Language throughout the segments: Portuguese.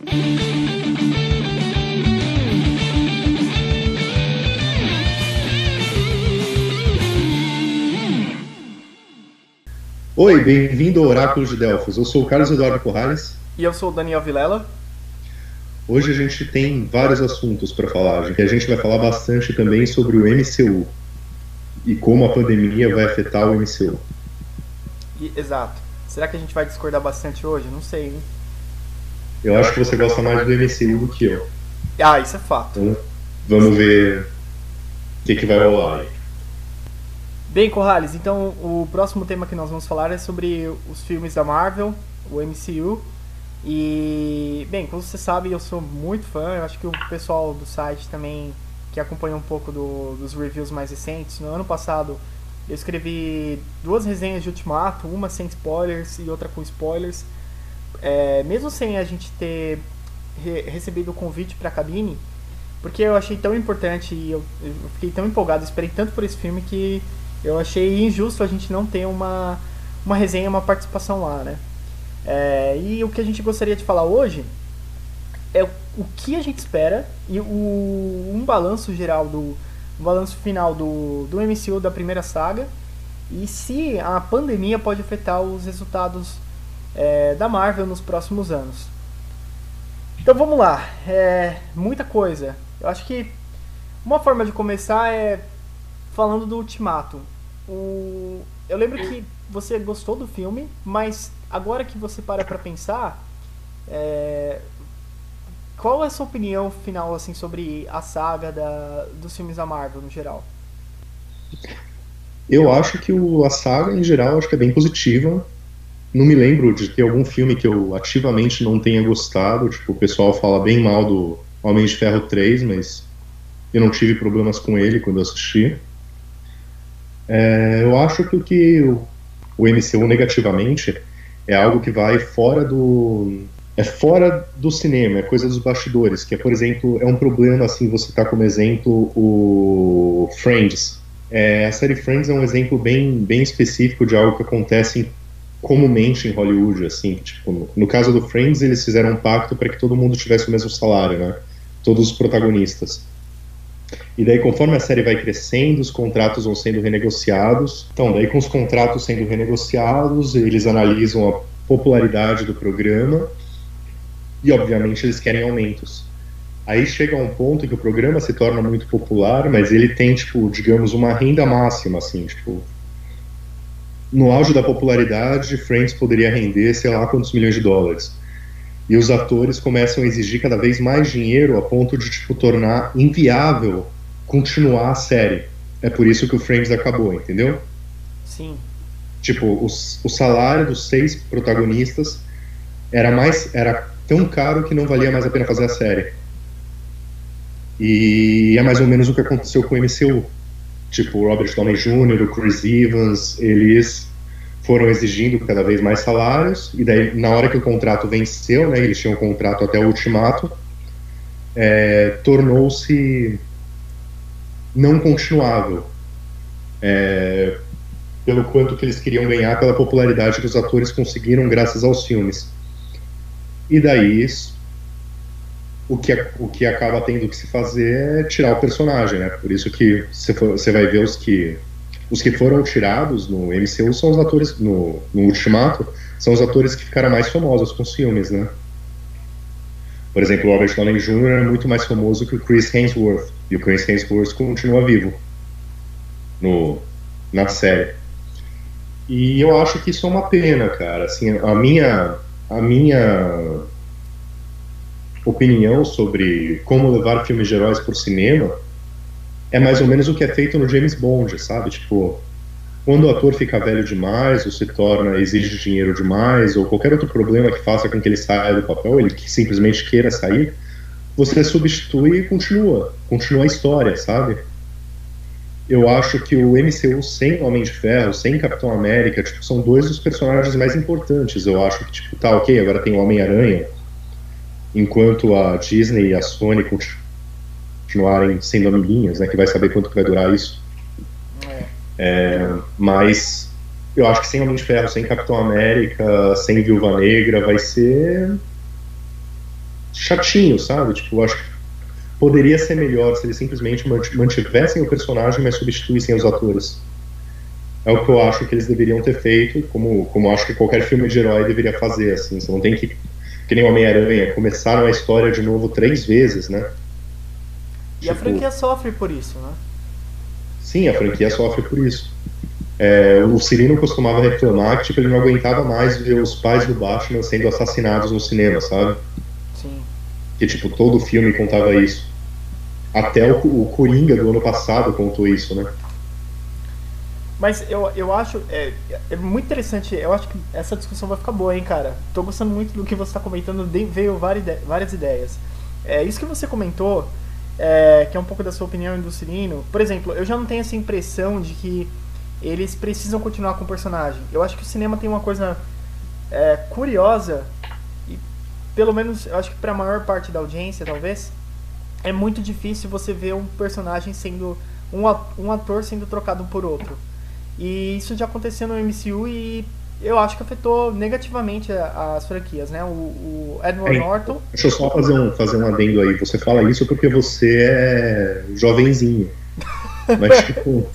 Oi, bem-vindo ao Oráculo de Delfos. Eu sou o Carlos Eduardo Corrales. E eu sou o Daniel Vilela. Hoje a gente tem vários assuntos para falar. A gente vai falar bastante também sobre o MCU e como a pandemia vai afetar o MCU. E, exato. Será que a gente vai discordar bastante hoje? Não sei, hein? Eu acho que você gosta mais do MCU do que eu. Ah, isso é fato. Então, vamos ver o que, que vai rolar aí. Bem, Corrales, então o próximo tema que nós vamos falar é sobre os filmes da Marvel, o MCU. E, bem, como você sabe, eu sou muito fã, eu acho que o pessoal do site também, que acompanha um pouco do, dos reviews mais recentes, no ano passado eu escrevi duas resenhas de Ultimato, uma sem spoilers e outra com spoilers. É, mesmo sem a gente ter re recebido o convite para a cabine, porque eu achei tão importante e eu, eu fiquei tão empolgado, esperei tanto por esse filme que eu achei injusto a gente não ter uma, uma resenha, uma participação lá, né? É, e o que a gente gostaria de falar hoje é o que a gente espera e o, um balanço geral do um balanço final do, do MCU da primeira saga e se a pandemia pode afetar os resultados é, da Marvel nos próximos anos. Então vamos lá, é, muita coisa. Eu acho que uma forma de começar é falando do Ultimato. O... Eu lembro que você gostou do filme, mas agora que você para pra pensar, é... qual é a sua opinião final assim sobre a saga da... dos filmes da Marvel no geral? Eu acho que o, a saga em geral acho que é bem positiva. Não me lembro de ter algum filme que eu ativamente não tenha gostado. Tipo, o pessoal fala bem mal do Homem de Ferro 3, mas eu não tive problemas com ele quando assisti. É, eu acho que o que o, o MCU negativamente é algo que vai fora do é fora do cinema, é coisa dos bastidores, que é, por exemplo, é um problema, assim, você tá como exemplo o Friends. É, a série Friends é um exemplo bem, bem específico de algo que acontece comumente em Hollywood, assim, tipo, no, no caso do Friends, eles fizeram um pacto para que todo mundo tivesse o mesmo salário, né, todos os protagonistas. E daí, conforme a série vai crescendo, os contratos vão sendo renegociados. Então, daí, com os contratos sendo renegociados, eles analisam a popularidade do programa e, obviamente, eles querem aumentos. Aí chega um ponto que o programa se torna muito popular, mas ele tem, tipo, digamos, uma renda máxima, assim, tipo. No auge da popularidade, Friends poderia render, sei lá, quantos milhões de dólares. E os atores começam a exigir cada vez mais dinheiro a ponto de, tipo, tornar inviável continuar a série. É por isso que o Friends acabou, entendeu? Sim. Tipo, os, o salário dos seis protagonistas era mais era tão caro que não valia mais a pena fazer a série. E é mais ou menos o que aconteceu com o MCU. Tipo, o Robert Downey Jr., o Chris Evans, eles foram exigindo cada vez mais salários, e daí, na hora que o contrato venceu, né, eles tinham um contrato até o ultimato, é, tornou-se não continuável. É, pelo quanto que eles queriam ganhar pela popularidade que os atores conseguiram graças aos filmes. E daí o que, o que acaba tendo que se fazer é tirar o personagem, né? Por isso que você vai ver os que os que foram tirados no MCU são os atores no, no Ultimato são os atores que ficaram mais famosos com os filmes, né? Por exemplo, o Robert Downey Jr. é muito mais famoso que o Chris Hemsworth e o Chris Hemsworth continua vivo no, na série. E eu acho que isso é uma pena, cara. Assim, a minha, a minha opinião sobre como levar filmes de heróis por cinema é mais ou menos o que é feito no James Bond, sabe? Tipo, quando o ator fica velho demais, ou se torna, exige dinheiro demais, ou qualquer outro problema que faça com que ele saia do papel, ele que simplesmente queira sair, você substitui e continua, continua a história, sabe? Eu acho que o MCU sem Homem de Ferro, sem Capitão América, tipo, são dois dos personagens mais importantes. Eu acho que, tipo, tá ok, agora tem o Homem-Aranha, enquanto a Disney e a Sony continuarem sendo amiguinhas, né, que vai saber quanto que vai durar isso. É. É, mas eu acho que sem Homem de Ferro, sem Capitão América, sem Viúva Negra, vai ser chatinho, sabe? Tipo, eu acho que poderia ser melhor se eles simplesmente mantivessem o personagem, mas substituíssem os atores. É o que eu acho que eles deveriam ter feito, como, como acho que qualquer filme de herói deveria fazer, assim. Você não tem que, que nem Homem-Aranha, começaram a história de novo três vezes, né? E tipo, a franquia sofre por isso, né? Sim, a franquia sofre por isso. É, o Cirino costumava reclamar que tipo, ele não aguentava mais ver os pais do Batman sendo assassinados no cinema, sabe? Sim. Que tipo, todo filme contava isso. Até o, o Coringa do ano passado contou isso, né? Mas eu, eu acho. É, é, muito interessante. Eu acho que essa discussão vai ficar boa, hein, cara? Tô gostando muito do que você está comentando. Veio várias, várias ideias. É, isso que você comentou, é, que é um pouco da sua opinião e do Cirino. Por exemplo, eu já não tenho essa impressão de que eles precisam continuar com o personagem. Eu acho que o cinema tem uma coisa é, curiosa, e pelo menos eu acho que para a maior parte da audiência, talvez, é muito difícil você ver um personagem sendo. um ator sendo trocado por outro. E isso já aconteceu no MCU e eu acho que afetou negativamente as franquias, né? O, o Edward é, Norton. Deixa eu só fazer um, fazer um adendo aí. Você fala isso porque você é jovenzinho. Mas, tipo,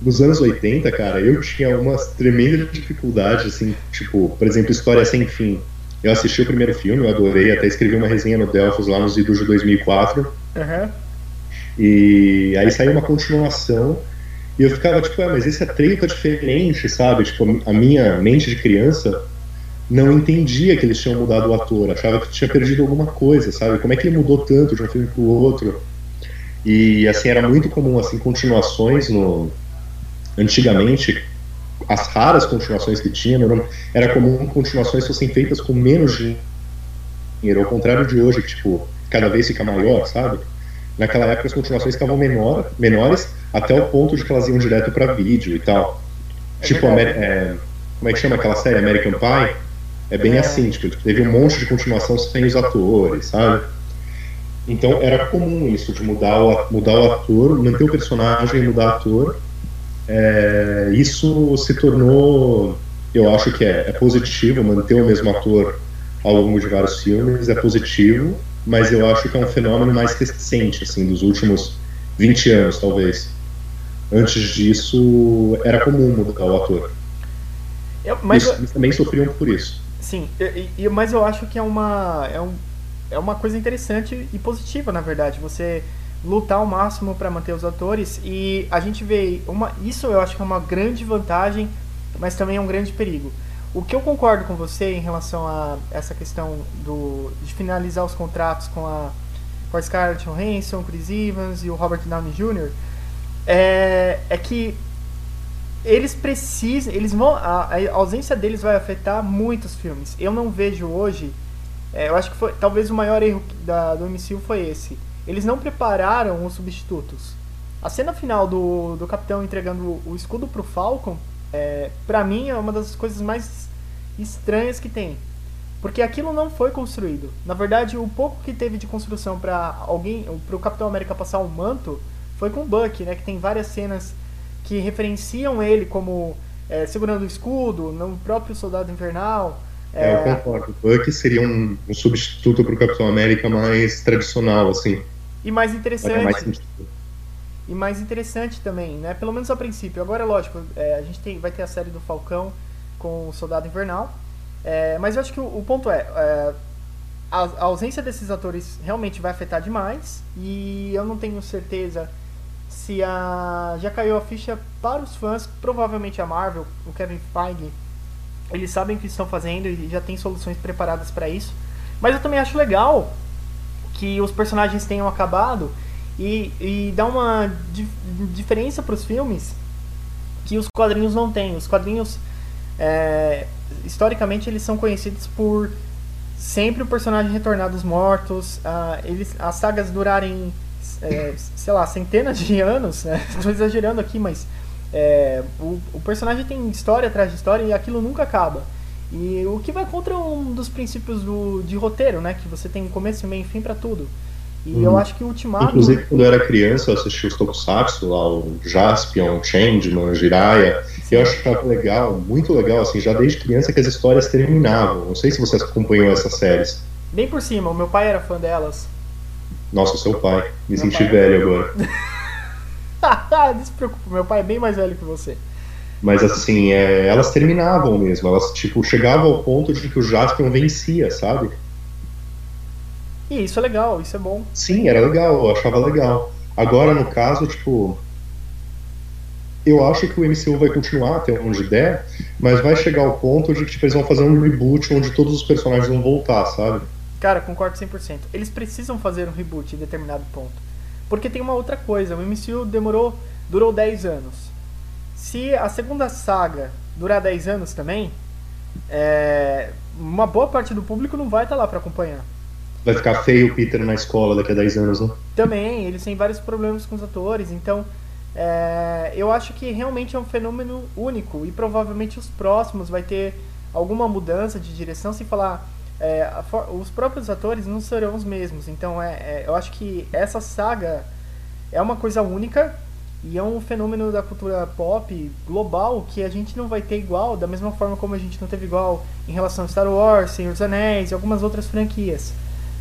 nos anos 80, cara, eu tinha uma tremenda dificuldade, assim, tipo, por exemplo, História Sem Fim. Eu assisti o primeiro filme, eu adorei, até escrevi uma resenha no Delphos lá nos idos de 2004. Uhum. E aí saiu uma continuação, e eu ficava tipo, ah, mas esse é 30 diferente, sabe? Tipo, a minha mente de criança não entendia que eles tinham mudado o ator, achava que tinha perdido alguma coisa, sabe? Como é que ele mudou tanto de um filme para o outro? E assim era muito comum assim continuações no antigamente as raras continuações que tinha era comum continuações fossem feitas com menos dinheiro, ao contrário de hoje, que tipo cada vez fica maior, sabe? Naquela época as continuações ficavam menor, menores até o ponto de que elas iam direto para vídeo e tal. É tipo, é, como é que chama aquela série American Pie? É bem é. assim, tipo, teve um monte de continuação sem os atores, sabe? Então era comum isso, de mudar o, mudar o ator, manter o personagem e mudar o ator. É, isso se tornou, eu acho que é, é positivo, manter o mesmo ator ao longo de vários filmes é positivo, mas eu acho que é um fenômeno mais recente, assim, dos últimos 20 anos, talvez. Antes disso, era comum mudar o ator. Eu, mas eles, também sofriam por isso. Sim, e, mas eu acho que é uma, é, um, é uma coisa interessante e positiva, na verdade, você lutar ao máximo para manter os atores e a gente vê uma isso eu acho que é uma grande vantagem mas também é um grande perigo o que eu concordo com você em relação a essa questão do, de finalizar os contratos com a, com a Scarlett Johansson, Chris Evans e o Robert Downey Jr. é, é que eles precisam, eles vão, a, a, ausência deles vai afetar muitos filmes. Eu não vejo hoje, é, eu acho que foi, talvez o maior erro da, do MCU foi esse. Eles não prepararam os substitutos. A cena final do, do Capitão entregando o escudo pro Falcon, é, pra mim é uma das coisas mais estranhas que tem. Porque aquilo não foi construído. Na verdade, o pouco que teve de construção para alguém, para o Capitão América passar o manto, foi com o Buck, né? Que tem várias cenas que referenciam ele como é, segurando o escudo, no próprio Soldado Invernal. É, é eu concordo. O Buck seria um, um substituto para o Capitão América mais tradicional, assim. E mais interessante. É mais e mais interessante também, né? Pelo menos a princípio. Agora, lógico, é, a gente tem, vai ter a série do Falcão com o Soldado Invernal. É, mas eu acho que o, o ponto é, é a, a, ausência desses atores realmente vai afetar demais e eu não tenho certeza se a já caiu a ficha para os fãs, provavelmente a Marvel, o Kevin Feige, eles sabem o que estão fazendo e já tem soluções preparadas para isso. Mas eu também acho legal que os personagens tenham acabado e, e dá uma di diferença para os filmes que os quadrinhos não têm. Os quadrinhos é, historicamente eles são conhecidos por sempre o personagem retornar dos mortos, uh, eles, as sagas durarem, é, sei lá, centenas de anos, né? Estou exagerando aqui, mas é, o, o, personagem tem história atrás de história e aquilo nunca acaba. E o que vai contra um dos princípios do, de roteiro, né? Que você tem um começo, meio e fim para tudo. E hum. eu acho que o Ultimato. Inclusive, quando eu era criança, eu assisti os Tokusatsu, lá, o Jaspion, Changeman, Jiraiya. Eu acho que tava legal, muito legal, assim, já desde criança que as histórias terminavam. Não sei se você acompanhou essas séries. Bem por cima, o meu pai era fã delas. Nossa, seu pai. Me meu senti pai velho agora. Não se preocupe, meu pai é bem mais velho que você. Mas assim, é, elas terminavam mesmo. Elas, tipo, chegavam ao ponto de que o Jaspion vencia, sabe? E isso é legal, isso é bom. Sim, era legal, eu achava legal. Agora, no caso, tipo. Eu acho que o MCU vai continuar até onde der, mas vai chegar ao ponto de que tipo, eles vão fazer um reboot onde todos os personagens vão voltar, sabe? Cara, concordo 100%. Eles precisam fazer um reboot em determinado ponto. Porque tem uma outra coisa, o MCU demorou, durou 10 anos. Se a segunda saga durar 10 anos também, é, uma boa parte do público não vai estar tá lá para acompanhar. Vai ficar feio o Peter na escola daqui a 10 anos, né? Também, eles têm vários problemas com os atores, então é, eu acho que realmente é um fenômeno único e provavelmente os próximos vai ter alguma mudança de direção se falar é, a, os próprios atores não serão os mesmos. Então é, é, eu acho que essa saga é uma coisa única e é um fenômeno da cultura pop global que a gente não vai ter igual, da mesma forma como a gente não teve igual em relação a Star Wars, Senhor dos Anéis e algumas outras franquias.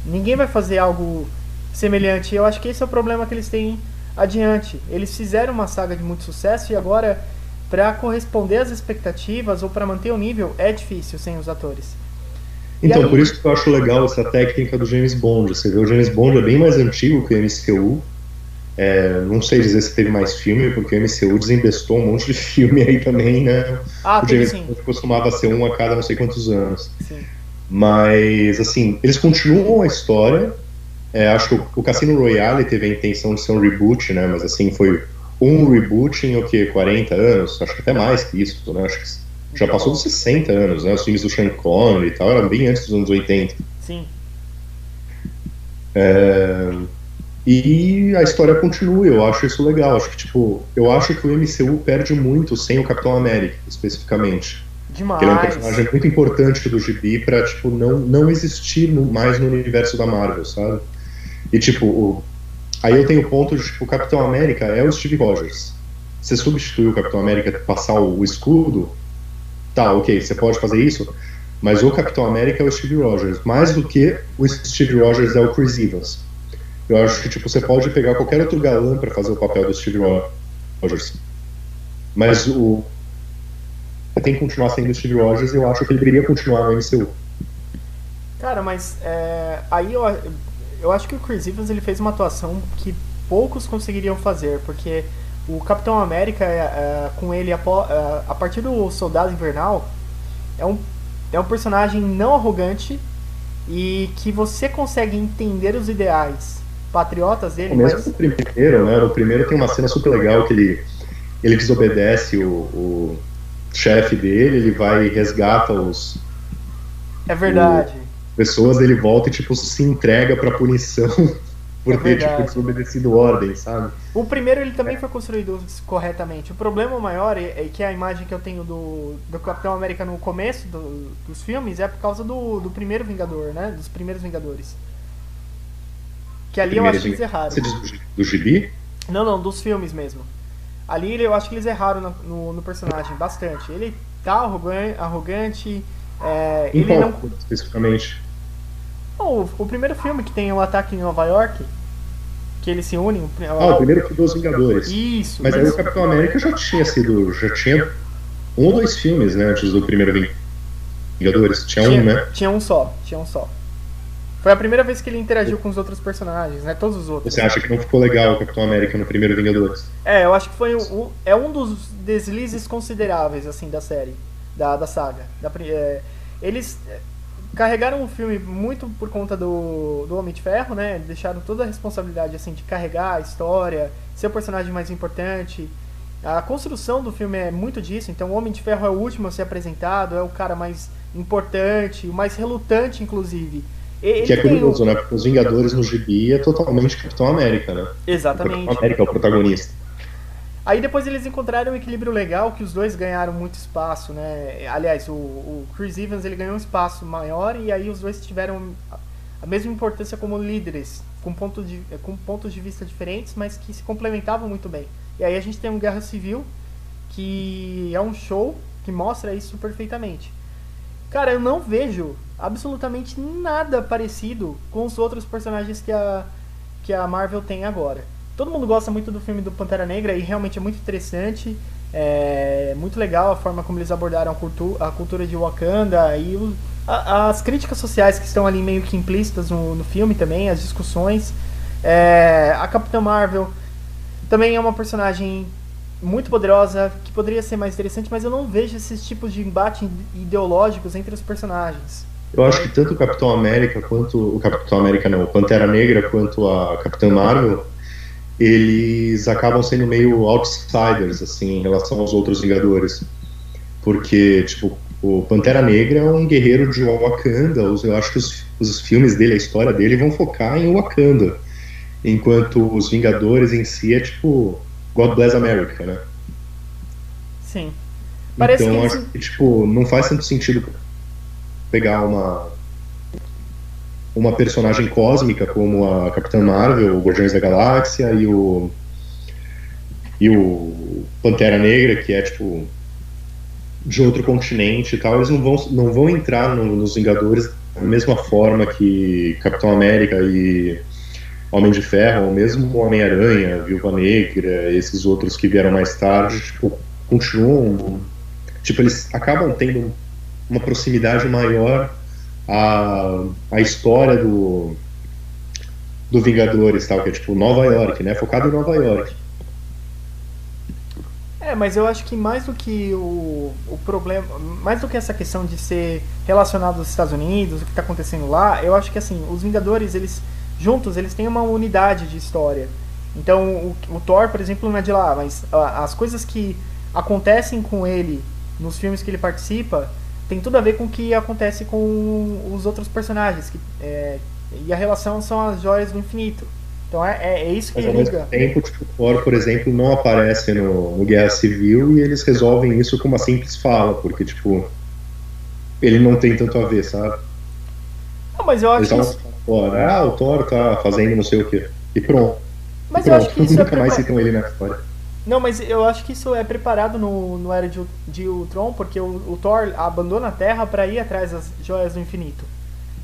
Ninguém vai fazer algo semelhante. Eu acho que esse é o problema que eles têm adiante. Eles fizeram uma saga de muito sucesso e agora, para corresponder às expectativas ou para manter o nível, é difícil sem os atores. Então, aí... por isso que eu acho legal essa técnica do James Bond. Você vê, o James Bond é bem mais antigo que o MCU. É, não sei dizer se teve mais filme, porque o MCU desinvestou um monte de filme aí também, né? Ah, o James sim. Bond costumava ser um a cada não sei quantos anos. Sim. Mas, assim, eles continuam a história. É, acho que o, o Cassino Royale teve a intenção de ser um reboot, né? Mas, assim, foi um reboot em o que? 40 anos? Acho que até mais que isso, né? Acho que já passou dos 60 anos, né? Os filmes do Sean Connery e tal eram bem antes dos anos 80. Sim. É... E a história continua, eu acho isso legal. Acho que, tipo, eu acho que o MCU perde muito sem o Capitão América, especificamente. Demais. ele é um personagem muito importante do gibi pra, tipo, não, não existir no, mais no universo da Marvel, sabe? E, tipo, o... aí eu tenho o ponto de, tipo, o Capitão América é o Steve Rogers. Você substituir o Capitão América, passar o, o escudo, tá, ok, você pode fazer isso, mas o Capitão América é o Steve Rogers, mais do que o Steve Rogers é o Chris Evans. Eu acho que tipo você pode pegar qualquer outro galã para fazer o papel do Steve Rogers, mas o tem que continuar sendo o Steve Rogers e eu acho que ele deveria continuar no MCU. Cara, mas é, aí eu, eu acho que o Chris Evans ele fez uma atuação que poucos conseguiriam fazer, porque o Capitão América, é, é, com ele, a, é, a partir do Soldado Invernal, é um, é um personagem não arrogante e que você consegue entender os ideais patriotas dele. Mesmo mas... o primeiro, né? O primeiro tem uma cena super legal que ele, ele desobedece o, o chefe dele, ele vai e resgata os. É verdade. O, pessoas, ele volta e tipo se entrega pra punição por é ter tipo, desobedecido ordem, sabe? O primeiro ele também foi construído corretamente. O problema maior é, é que a imagem que eu tenho do, do Capitão América no começo do, dos filmes é por causa do, do primeiro Vingador, né? Dos primeiros Vingadores. Que ali eu acho que eles erraram. Você diz do, do gibi? Não, não, dos filmes mesmo. Ali eu acho que eles erraram no, no, no personagem bastante. Ele tá arrogante, é, ele não especificamente o, o primeiro filme que tem o ataque em Nova York, que eles se unem. Ah, o primeiro foi dos Vingadores. Isso. Mas aí o Capitão América já tinha sido. Já tinha um ou dois filmes, né? Antes do primeiro Vingadores. Tinha, tinha um, né? Tinha um só, tinha um só. Foi a primeira vez que ele interagiu com os outros personagens, né? Todos os outros. Você acha que não ficou legal o Capitão América no primeiro Vingadores? É, eu acho que foi um, é um dos deslizes consideráveis, assim, da série, da, da saga. Da, é, eles carregaram o filme muito por conta do, do Homem de Ferro, né? Deixaram toda a responsabilidade assim de carregar a história, ser o personagem mais importante. A construção do filme é muito disso, então o Homem de Ferro é o último a ser apresentado, é o cara mais importante, o mais relutante, inclusive. Ele que é curioso, né? Porque os Vingadores no gibi é totalmente Capitão América, né? Exatamente. O Capitão América é o protagonista. Aí depois eles encontraram um equilíbrio legal que os dois ganharam muito espaço, né? Aliás, o, o, Chris Evans ele ganhou um espaço maior e aí os dois tiveram a mesma importância como líderes, com, ponto de, com pontos de vista diferentes, mas que se complementavam muito bem. E aí a gente tem um Guerra Civil, que é um show que mostra isso perfeitamente. Cara, eu não vejo absolutamente nada parecido com os outros personagens que a, que a Marvel tem agora. Todo mundo gosta muito do filme do Pantera Negra e realmente é muito interessante. É muito legal a forma como eles abordaram a, cultu a cultura de Wakanda e o, a, as críticas sociais que estão ali meio que implícitas no, no filme também, as discussões. É, a Capitã Marvel também é uma personagem muito poderosa, que poderia ser mais interessante, mas eu não vejo esses tipos de embate ideológicos entre os personagens. Eu acho que tanto o Capitão América quanto o Capitão América não, o Pantera Negra quanto a Capitã Marvel, eles acabam sendo meio outsiders assim em relação aos outros Vingadores. Porque, tipo, o Pantera Negra é um guerreiro de Wakanda, eu acho que os, os filmes dele, a história dele vão focar em Wakanda. Enquanto os Vingadores em si é tipo God Bless America, né? Sim. Parece então, que acho que, tipo, não faz tanto sentido pegar uma uma personagem cósmica como a Capitã Marvel, o Guardiões da Galáxia e o e o Pantera Negra, que é tipo de outro continente e tal, eles não vão, não vão entrar no, nos Vingadores da mesma forma que Capitão América e Homem de Ferro, ou mesmo Homem-Aranha, Viúva Negra, esses outros que vieram mais tarde, tipo, continuam. Tipo, eles acabam tendo uma proximidade maior à, à história do, do Vingadores, tal, que é tipo Nova York, né? Focado em Nova York. É, mas eu acho que mais do que o, o problema, mais do que essa questão de ser relacionado aos Estados Unidos, o que está acontecendo lá, eu acho que assim, os Vingadores, eles juntos eles têm uma unidade de história. Então o, o Thor, por exemplo, não é de lá, mas a, as coisas que acontecem com ele nos filmes que ele participa tem tudo a ver com o que acontece com os outros personagens. Que, é, e a relação são as joias do infinito. Então é, é, é isso que Mas ao mesmo tempo, tipo, o Thor, por exemplo, não aparece no, no, Guerra Civil e eles resolvem isso com uma simples fala, porque, tipo, ele não tem tanto a ver, sabe? Não, mas eu acho que. Isso... Thor, ah, o Thor tá fazendo não sei o que. E pronto. Mas e eu acho que isso é Nunca é mais citam ele na história. Não, mas eu acho que isso é preparado no, no Era de, de Ultron, porque o, o Thor abandona a Terra para ir atrás das joias do infinito.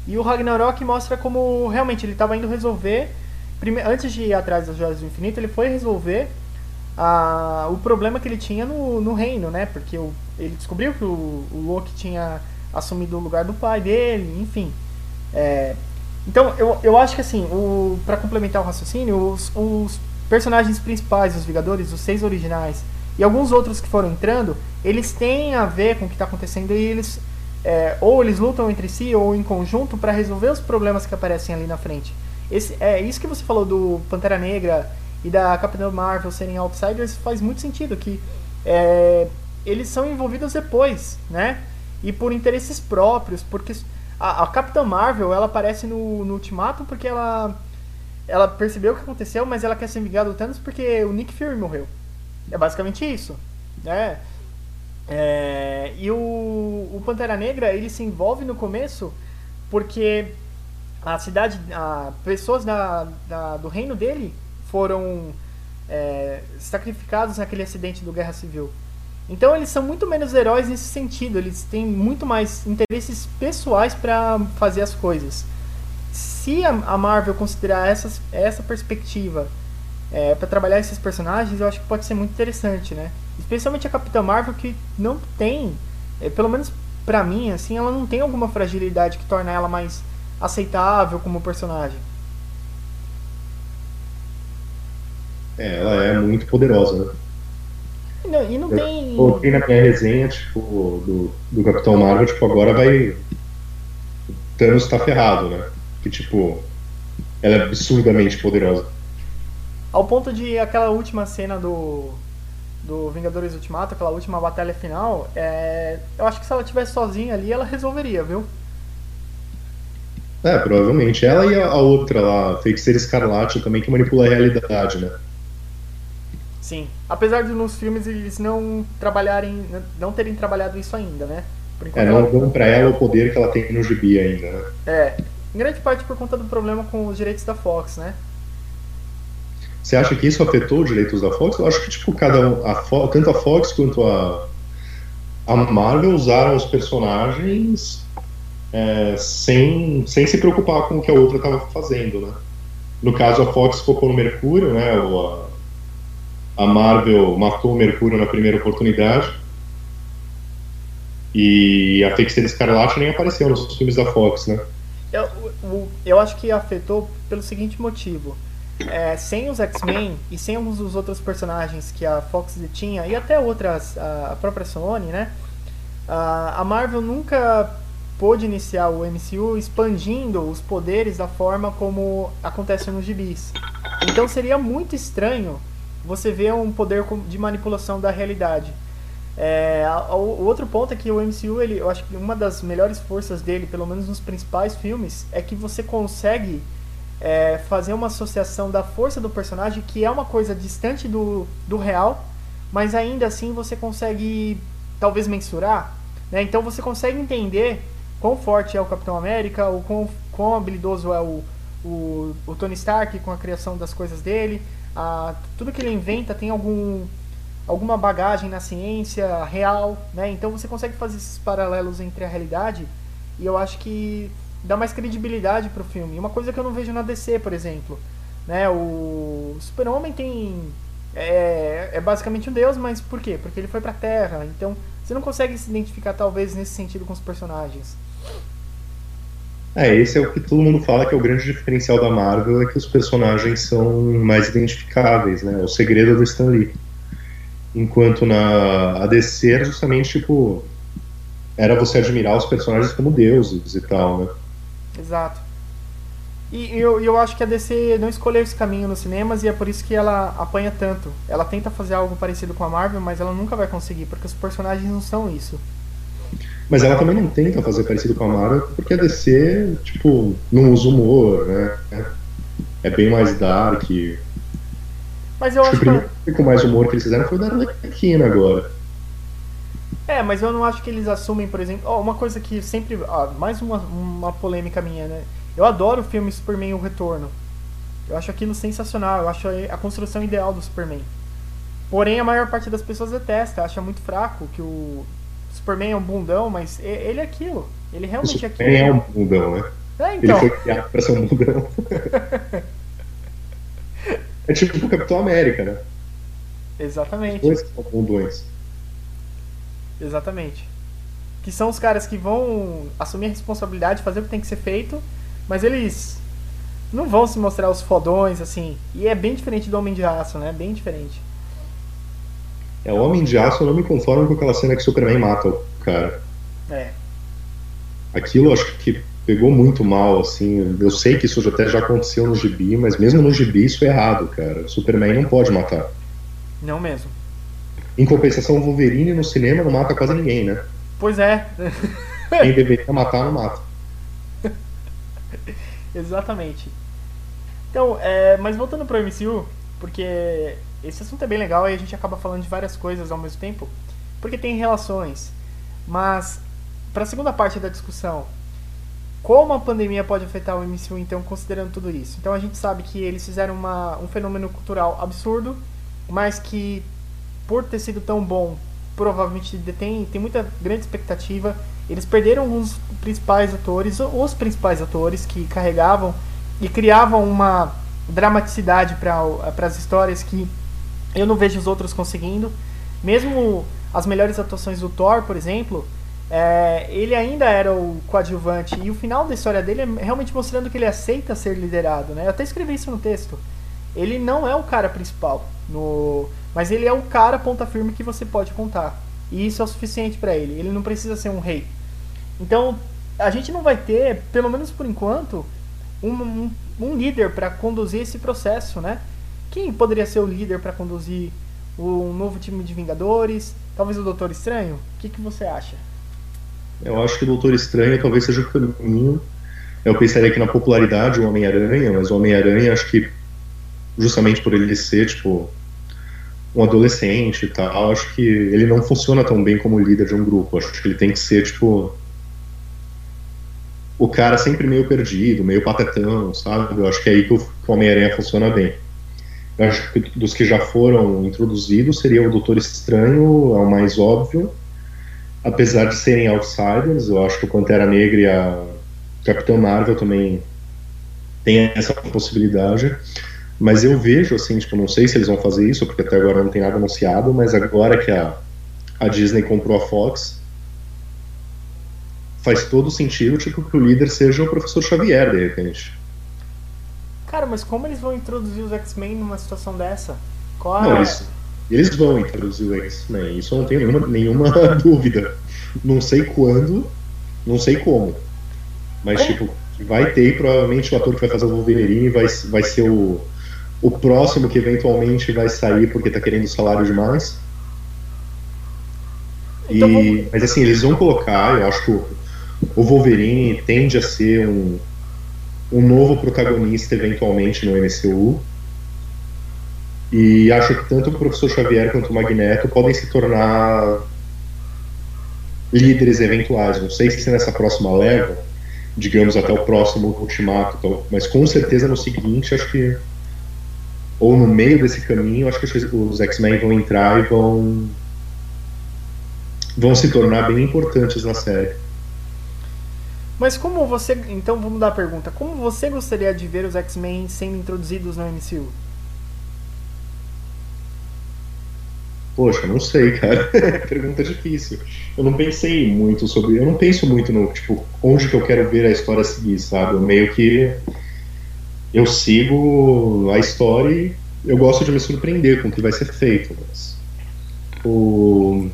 E o Ragnarok mostra como realmente ele estava indo resolver. Prime, antes de ir atrás das joias do infinito, ele foi resolver a, o problema que ele tinha no, no reino, né? Porque o, ele descobriu que o, o Loki tinha assumido o lugar do pai dele, enfim. É, então, eu, eu acho que assim, para complementar o raciocínio, os, os personagens principais dos Vingadores, os seis originais, e alguns outros que foram entrando, eles têm a ver com o que está acontecendo e eles é, ou eles lutam entre si ou em conjunto para resolver os problemas que aparecem ali na frente. Esse, é isso que você falou do Pantera Negra e da Capitã Marvel serem outsiders faz muito sentido que é, eles são envolvidos depois, né? E por interesses próprios, porque a, a Capitã Marvel ela aparece no, no Ultimato porque ela ela percebeu o que aconteceu, mas ela quer ser vingada do Thanos porque o Nick Fury morreu. É basicamente isso, né? É, e o, o Pantera Negra ele se envolve no começo porque a cidade, a, pessoas da, da, do reino dele foram é, sacrificados naquele acidente do Guerra Civil. Então eles são muito menos heróis nesse sentido, eles têm muito mais interesses pessoais para fazer as coisas se a, Marvel considerar essas, essa perspectiva é, para trabalhar esses personagens, eu acho que pode ser muito interessante, né? Especialmente a Capitã Marvel que não tem, é, pelo menos para mim, assim, ela não tem alguma fragilidade que torna ela mais aceitável como personagem. É, ela é muito poderosa, né? Não, e não eu tem. Coloquei na minha resenha, tipo, do, do Capitão Marvel, tipo, agora vai. Thanos tá ferrado, né? que, tipo, ela é absurdamente poderosa. Ao ponto de aquela última cena do, do Vingadores Ultimato, aquela última batalha final, é, eu acho que se ela tivesse sozinha ali, ela resolveria, viu? É, provavelmente. Ela e a outra lá, Feiticeira Escarlate, também que manipula a realidade, né? Sim. Apesar de nos filmes eles não trabalharem, não terem trabalhado isso ainda, né? é, não dão pra ela o poder que ela tem no gibi ainda, né? É, em grande parte por conta do problema com os direitos da Fox, né? Você acha que isso afetou os direitos da Fox? Eu acho que tipo cada um, a Fox, tanto a Fox quanto a a Marvel usaram os personagens é, sem, sem se preocupar com o que a outra estava fazendo, né? No caso, a Fox focou no Mercúrio, né? A, a Marvel matou o Mercúrio na primeira oportunidade. E a Feiticeira Escarlate nem apareceu nos filmes da Fox, né? Eu, eu acho que afetou pelo seguinte motivo. É, sem os X-Men e sem alguns dos outros personagens que a Fox tinha, e até outras, a própria Sony, né? A Marvel nunca pôde iniciar o MCU expandindo os poderes da forma como acontece nos gibis. Então seria muito estranho você ver um poder de manipulação da realidade. É, o outro ponto é que o MCU, ele, eu acho que uma das melhores forças dele, pelo menos nos principais filmes, é que você consegue é, fazer uma associação da força do personagem, que é uma coisa distante do, do real, mas ainda assim você consegue talvez mensurar. Né? Então você consegue entender quão forte é o Capitão América, ou quão, quão habilidoso é o, o, o Tony Stark com a criação das coisas dele. A, tudo que ele inventa tem algum, alguma bagagem na ciência real, né? Então você consegue fazer esses paralelos entre a realidade e eu acho que dá mais credibilidade pro filme. Uma coisa que eu não vejo na DC, por exemplo, né? O Super-Homem tem é, é basicamente um deus, mas por quê? Porque ele foi pra Terra, então você não consegue se identificar talvez nesse sentido com os personagens. É, esse é o que todo mundo fala que é o grande diferencial da Marvel, é que os personagens são mais identificáveis, né? O segredo do Stan Lee. Enquanto na ADC era justamente tipo. Era você admirar os personagens como deuses e tal, né? Exato. E eu, eu acho que a DC não escolheu esse caminho nos cinemas e é por isso que ela apanha tanto. Ela tenta fazer algo parecido com a Marvel, mas ela nunca vai conseguir, porque os personagens não são isso. Mas ela também não tenta fazer parecido com a Marvel, porque a DC, tipo, não usa humor, né? É bem mais dark. Mas eu acho, acho que. O primeiro que... com mais humor que eles fizeram foi o da Arlequina agora. É, mas eu não acho que eles assumem, por exemplo. Oh, uma coisa que sempre. mais uma, uma polêmica minha, né? Eu adoro o filme Superman O Retorno. Eu acho aquilo sensacional. Eu acho a construção ideal do Superman. Porém, a maior parte das pessoas detesta, acha muito fraco que o Superman é um bundão, mas ele é aquilo. Ele realmente é aquilo. É um bundão, né? É, então. Ele foi criado pra ser um bundão. é tipo o Capitão América, né? Exatamente. Os dois são bundões. Exatamente. Que são os caras que vão assumir a responsabilidade, fazer o que tem que ser feito, mas eles não vão se mostrar os fodões, assim. E é bem diferente do Homem de Aço, né? Bem diferente. É, Homem de Aço eu não me conformo com aquela cena que Superman mata o cara. É. Aquilo acho que pegou muito mal, assim. Eu sei que isso até já aconteceu no gibi, mas mesmo no gibi isso é errado, cara. Superman não pode matar. Não mesmo. Em compensação, o Wolverine no cinema não mata quase ninguém, né? Pois é. Quem deveria matar, não mata. Exatamente. Então, é, mas voltando pro MCU, porque esse assunto é bem legal e a gente acaba falando de várias coisas ao mesmo tempo, porque tem relações. Mas, para a segunda parte da discussão, como a pandemia pode afetar o MCU, então, considerando tudo isso? Então, a gente sabe que eles fizeram uma, um fenômeno cultural absurdo, mas que, por ter sido tão bom, provavelmente tem, tem muita grande expectativa. Eles perderam os principais atores, os principais atores que carregavam e criavam uma dramaticidade para as histórias que eu não vejo os outros conseguindo. Mesmo as melhores atuações do Thor, por exemplo, é, ele ainda era o coadjuvante. E o final da história dele é realmente mostrando que ele aceita ser liderado. Né? Eu até escrevi isso no texto. Ele não é o cara principal, no, mas ele é o cara ponta firme que você pode contar. E isso é o suficiente para ele. Ele não precisa ser um rei. Então, a gente não vai ter, pelo menos por enquanto, um, um, um líder para conduzir esse processo, né? Quem poderia ser o líder para conduzir um novo time de Vingadores? Talvez o Doutor Estranho? O que, que você acha? Eu acho que o Doutor Estranho talvez seja o caminho. Eu pensaria que na popularidade o Homem-Aranha, mas o Homem-Aranha acho que justamente por ele ser tipo um adolescente e tal, acho que ele não funciona tão bem como líder de um grupo. Acho que ele tem que ser tipo o cara sempre meio perdido, meio patetão, sabe? Eu acho que é aí que o Homem-Aranha funciona bem. Eu acho que dos que já foram introduzidos seria o Doutor Estranho, é o mais óbvio. apesar de serem outsiders, eu acho que o Pantera Negra e a Capitã Marvel também tem essa possibilidade. Mas eu vejo, assim, tipo, não sei se eles vão fazer isso, porque até agora não tem nada anunciado, mas agora que a, a Disney comprou a Fox, faz todo sentido, tipo, que o líder seja o professor Xavier, de repente. Cara, mas como eles vão introduzir os X-Men numa situação dessa? Qual não, eles, eles vão introduzir o X-Men, isso eu não tenho nenhuma, nenhuma dúvida. Não sei quando, não sei como. Mas, como? tipo, vai ter, provavelmente o ator que vai fazer o Wolverine vai, vai ser o, o próximo que eventualmente vai sair porque tá querendo salário demais. Então, e, mas assim, eles vão colocar, eu acho que o, Wolverine tende a ser um, um novo protagonista eventualmente no MCU. E acho que tanto o professor Xavier quanto o Magneto podem se tornar líderes eventuais. Não sei se nessa próxima leva, digamos até o próximo Ultimato, mas com certeza no seguinte, acho que ou no meio desse caminho, acho que os X-Men vão entrar e vão vão se tornar bem importantes na série. Mas como você. Então vamos dar a pergunta. Como você gostaria de ver os X-Men sendo introduzidos no MCU? Poxa, não sei, cara. pergunta difícil. Eu não pensei muito sobre. Eu não penso muito no, tipo, onde que eu quero ver a história seguir, sabe? Eu meio que. Eu sigo a história e eu gosto de me surpreender com o que vai ser feito. Mas, o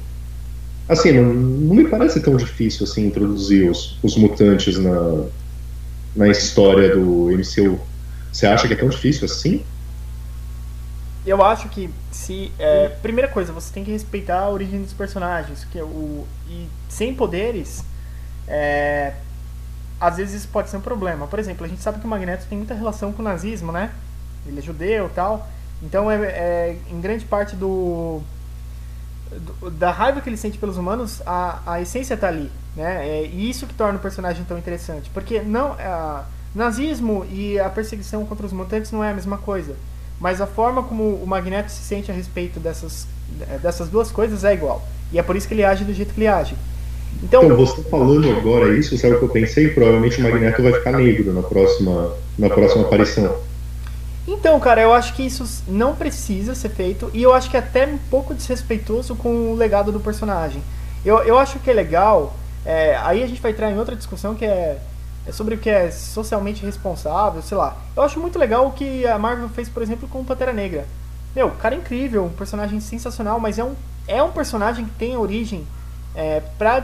Assim, não, não me parece tão difícil assim introduzir os, os mutantes na, na história do MCU. Você acha que é tão difícil assim? Eu acho que se. É, primeira coisa, você tem que respeitar a origem dos personagens. Que é o, e sem poderes, é, às vezes isso pode ser um problema. Por exemplo, a gente sabe que o Magneto tem muita relação com o nazismo, né? Ele é judeu tal. Então, é, é em grande parte do, da raiva que ele sente pelos humanos, a, a essência está ali, né? É isso que torna o personagem tão interessante, porque não nazismo e a perseguição contra os mutantes não é a mesma coisa, mas a forma como o Magneto se sente a respeito dessas dessas duas coisas é igual. E é por isso que ele age do jeito que ele age. Então, então você falando agora isso, sabe o que eu pensei? Provavelmente o Magneto vai ficar negro na próxima na próxima aparição. Então, cara, eu acho que isso não precisa ser feito e eu acho que é até um pouco desrespeitoso com o legado do personagem. Eu, eu acho que é legal, é, aí a gente vai entrar em outra discussão que é, é, sobre o que é socialmente responsável, sei lá. Eu acho muito legal o que a Marvel fez, por exemplo, com o Pantera Negra. Meu, cara é incrível, um personagem sensacional, mas é um, é um personagem que tem origem é, para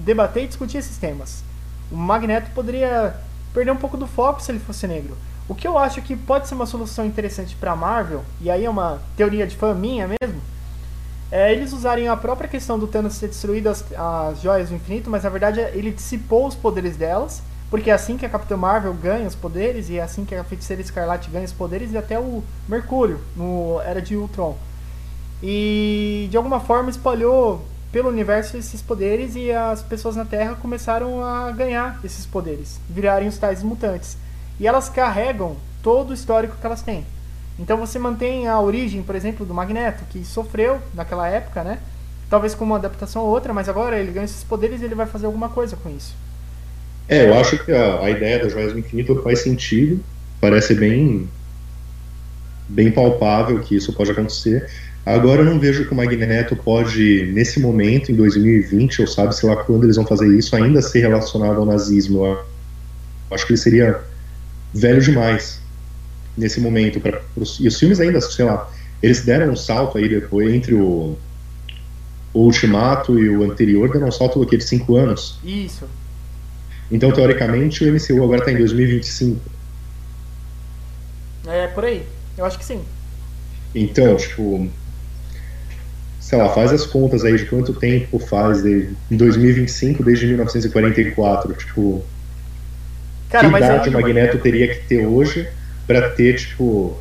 debater e discutir esses temas. O Magneto poderia perder um pouco do foco se ele fosse negro. O que eu acho que pode ser uma solução interessante para a Marvel, e aí é uma teoria de fã minha mesmo, é eles usarem a própria questão do Thanos ter destruído as, as joias do infinito, mas na verdade ele dissipou os poderes delas, porque é assim que a Capitã Marvel ganha os poderes, e é assim que a Feiticeira Escarlate ganha os poderes, e até o Mercúrio, no Era de Ultron. E de alguma forma espalhou pelo universo esses poderes e as pessoas na Terra começaram a ganhar esses poderes, virarem os tais mutantes e elas carregam todo o histórico que elas têm. Então você mantém a origem, por exemplo, do Magneto, que sofreu naquela época, né? Talvez com uma adaptação ou outra, mas agora ele ganha esses poderes e ele vai fazer alguma coisa com isso. É, eu acho que a, a ideia das Joias do Infinito faz sentido, parece bem bem palpável que isso pode acontecer. Agora eu não vejo que o Magneto pode, nesse momento, em 2020, ou sabe, sei lá quando eles vão fazer isso, ainda ser relacionado ao nazismo. Eu acho que ele seria velho demais nesse momento. Pra, pros, e os filmes ainda, sei lá, eles deram um salto aí depois entre o, o Ultimato e o anterior, deram um salto daqueles cinco anos. Isso. Então, teoricamente, o MCU agora está em 2025. É, por aí. Eu acho que sim. Então, tipo, sei lá, faz as contas aí de quanto tempo faz de, em 2025 desde 1944, tipo, Cara, que idade o Magneto teria que ter hoje para ter, tipo,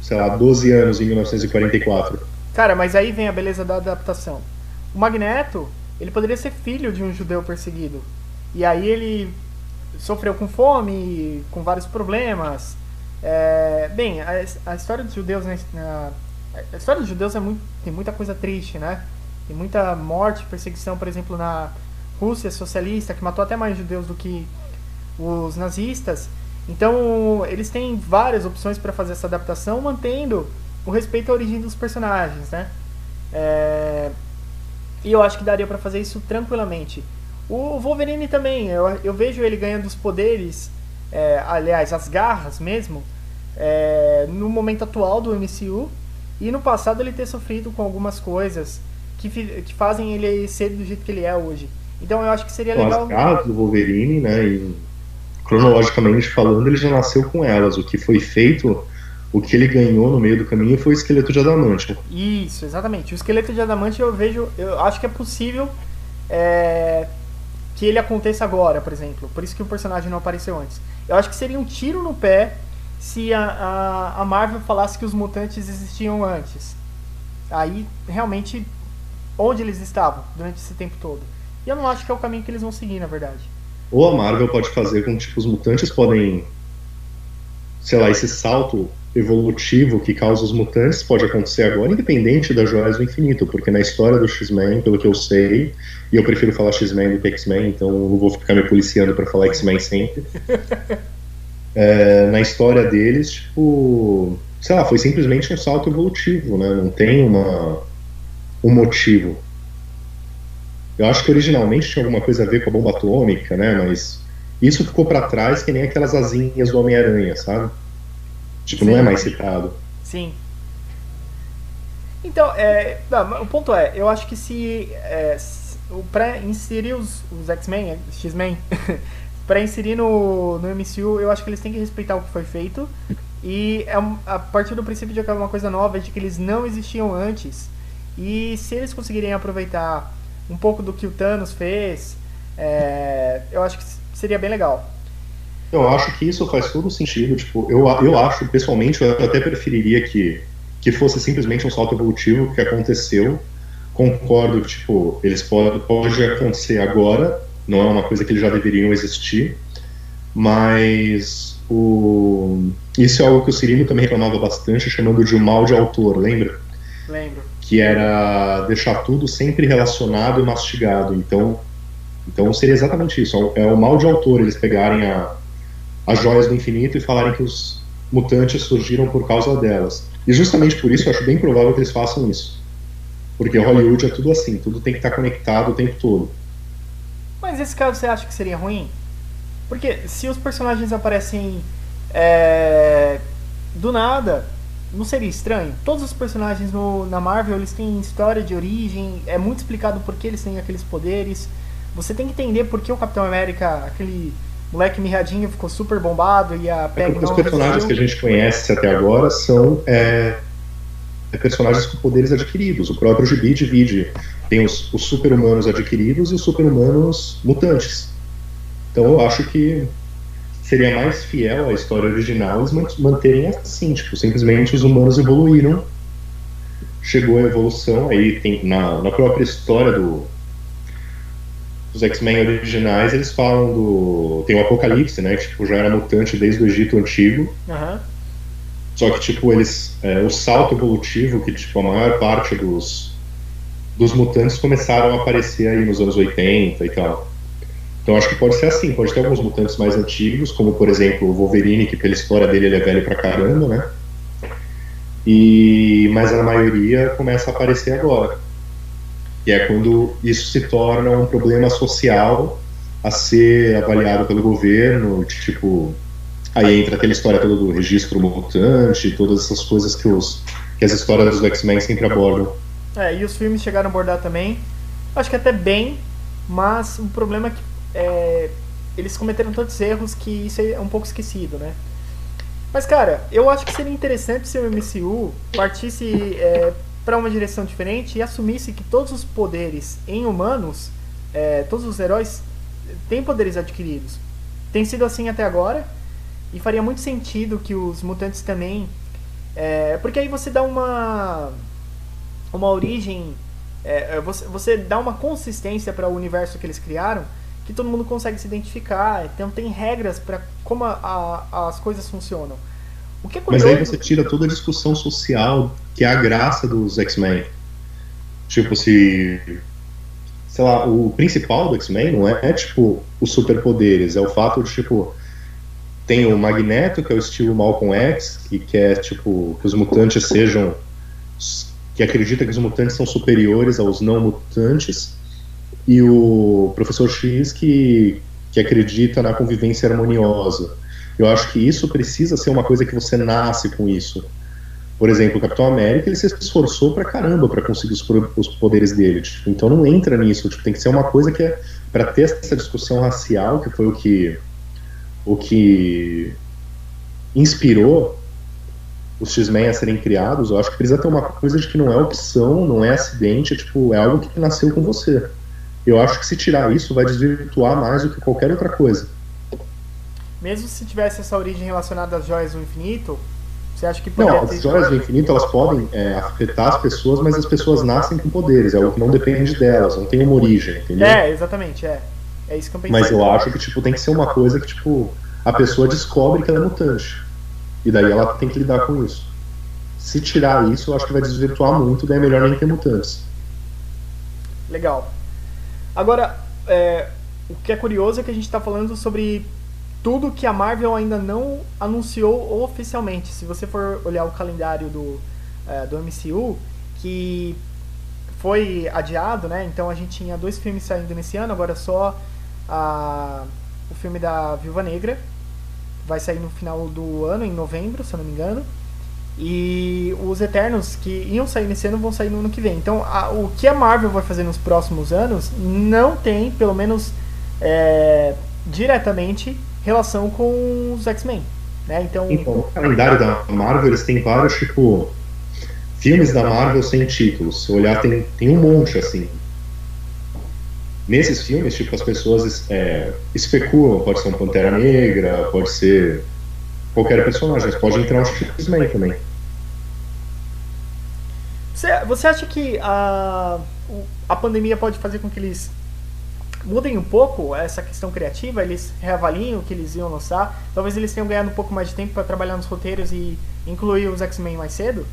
sei lá, 12 anos em 1944? Cara, mas aí vem a beleza da adaptação. O Magneto, ele poderia ser filho de um judeu perseguido. E aí ele sofreu com fome, com vários problemas. É, bem, a, a, história dos judeus, né, a história dos judeus é muito, tem muita coisa triste, né? Tem muita morte, perseguição, por exemplo, na Rússia socialista, que matou até mais judeus do que os nazistas. Então, eles têm várias opções para fazer essa adaptação, mantendo o respeito à origem dos personagens, né? É... E eu acho que daria para fazer isso tranquilamente. O Wolverine também, eu, eu vejo ele ganhando os poderes, é, aliás, as garras mesmo, é, no momento atual do MCU e no passado ele ter sofrido com algumas coisas que, que fazem ele ser do jeito que ele é hoje. Então eu acho que seria legal. As garras do Wolverine, né? E cronologicamente falando, ele já nasceu com elas. O que foi feito, o que ele ganhou no meio do caminho foi o esqueleto de adamante. Isso, exatamente. O esqueleto de adamante eu vejo, eu acho que é possível é, que ele aconteça agora, por exemplo. Por isso que o personagem não apareceu antes. Eu acho que seria um tiro no pé se a, a, a Marvel falasse que os mutantes existiam antes. Aí, realmente, onde eles estavam durante esse tempo todo? E eu não acho que é o caminho que eles vão seguir, na verdade. Ou a Marvel pode fazer com que tipo, os mutantes podem. Sei lá, esse salto evolutivo que causa os mutantes pode acontecer agora, independente das joias do infinito, porque na história do X-Men, pelo que eu sei, e eu prefiro falar X-Men do que X-Men, então não vou ficar me policiando para falar X-Men sempre. É, na história deles, tipo, sei lá, foi simplesmente um salto evolutivo, né? Não tem uma, um motivo. Eu acho que originalmente tinha alguma coisa a ver com a bomba atômica, né? Mas isso ficou para trás que nem aquelas asinhas do Homem-Aranha, sabe? Tipo, Sim. não é mais citado. Sim. Então, é, não, o ponto é, eu acho que se, é, para inserir os, os X-Men, X-Men, para inserir no, no MCU, eu acho que eles têm que respeitar o que foi feito. E é a partir do princípio de que é uma coisa nova, de que eles não existiam antes. E se eles conseguirem aproveitar um pouco do que o Thanos fez, é, eu acho que seria bem legal. Eu acho que isso faz todo sentido. Tipo, eu, eu acho, pessoalmente, eu até preferiria que, que fosse simplesmente um salto evolutivo que aconteceu. Concordo que, tipo, eles podem pode acontecer agora, não é uma coisa que eles já deveriam existir, mas o... isso é algo que o Cirino também reclamava bastante, chamando de um mal de autor, lembra? Lembro. Que era deixar tudo sempre relacionado e mastigado. Então, então seria exatamente isso. É o mal de autor eles pegarem a, as joias do infinito e falarem que os mutantes surgiram por causa delas. E justamente por isso eu acho bem provável que eles façam isso. Porque Hollywood é tudo assim, tudo tem que estar conectado o tempo todo. Mas esse caso você acha que seria ruim? Porque se os personagens aparecem é, do nada, não seria estranho? Todos os personagens no, na Marvel eles têm história de origem, é muito explicado por que eles têm aqueles poderes. Você tem que entender por que o Capitão América, aquele moleque mirradinho, ficou super bombado e a Peg é Os personagens que a gente conhece até agora são é, personagens com poderes adquiridos. O próprio Gibi divide tem os, os super-humanos adquiridos e os super-humanos mutantes. Então eu acho que seria mais fiel à história original eles manterem assim, tipo, simplesmente os humanos evoluíram, chegou a evolução, aí tem na, na própria história do, dos X-Men originais, eles falam do. Tem o Apocalipse, né? Que tipo, já era mutante desde o Egito Antigo. Uhum. Só que, tipo, eles. É, o salto evolutivo, que tipo, a maior parte dos, dos mutantes começaram a aparecer aí nos anos 80 e tal. Então acho que pode ser assim, pode ter alguns mutantes mais antigos, como por exemplo o Wolverine, que pela história dele ele é velho pra caramba, né? E, mas a maioria começa a aparecer agora. E é quando isso se torna um problema social a ser avaliado pelo governo, tipo, aí entra aquela história toda do registro mutante, todas essas coisas que, os, que as histórias dos X-Men sempre abordam. É, e os filmes chegaram a abordar também. Acho que até bem, mas o problema é que é, eles cometeram tantos erros que isso é um pouco esquecido, né? Mas, cara, eu acho que seria interessante se o MCU partisse é, para uma direção diferente e assumisse que todos os poderes em humanos, é, todos os heróis, têm poderes adquiridos. Tem sido assim até agora e faria muito sentido que os mutantes também. É, porque aí você dá uma uma origem, é, é, você, você dá uma consistência para o universo que eles criaram que todo mundo consegue se identificar. Então tem regras para como a, a, as coisas funcionam. É Mas aí você tira toda a discussão social que é a graça dos X-Men. Tipo, se. Sei lá, o principal do X-Men não é, é, tipo, os superpoderes, é o fato de, tipo. Tem o Magneto, que é o estilo Malcolm X, que quer, tipo, que os mutantes sejam. que acredita que os mutantes são superiores aos não mutantes. E o Professor X, que, que acredita na convivência harmoniosa. Eu acho que isso precisa ser uma coisa que você nasce com isso. Por exemplo, o Capitão América ele se esforçou pra caramba para conseguir os, os, poderes dele. Tipo, então não entra nisso. Tipo, tem que ser uma coisa que é para ter essa discussão racial, que foi o que o que inspirou os X-Men a serem criados. Eu acho que precisa ter uma coisa de que não é opção, não é acidente, é, tipo, é algo que nasceu com você. Eu acho que se tirar isso vai desvirtuar mais do que qualquer outra coisa. Mesmo se tivesse essa origem relacionada às joias do infinito, você acha que Não, as joias do infinito elas podem é, afetar as pessoas, mas as pessoas nascem com poderes, é algo que não depende delas, não tem uma origem, entendeu? É, exatamente, é. É isso que eu pensei. Mas eu acho que tipo, tem que ser uma coisa que tipo, a pessoa descobre que ela é mutante. E daí ela tem que lidar com isso. Se tirar isso, eu acho que vai desvirtuar muito, daí é melhor nem ter mutantes. Legal. Agora, é, o que é curioso é que a gente está falando sobre tudo que a Marvel ainda não anunciou oficialmente. Se você for olhar o calendário do, é, do MCU, que foi adiado, né? Então a gente tinha dois filmes saindo nesse ano, agora só a, o filme da Viúva Negra vai sair no final do ano, em novembro, se eu não me engano. E os Eternos que iam sair nesse ano vão sair no ano que vem. Então, a, o que a Marvel vai fazer nos próximos anos não tem, pelo menos é, diretamente, relação com os X-Men. Né? Então, então, o calendário da Marvel, eles têm vários, tipo, filmes da Marvel sem títulos. Se olhar, tem, tem um monte, assim. Nesses filmes, tipo, as pessoas é, especulam, pode ser um Pantera Negra, pode ser qualquer personagem, pode entrar um X-Men também. Você, você acha que a, a pandemia pode fazer com que eles mudem um pouco essa questão criativa, eles reavaliem o que eles iam lançar. Talvez eles tenham ganhado um pouco mais de tempo para trabalhar nos roteiros e incluir os X-Men mais cedo?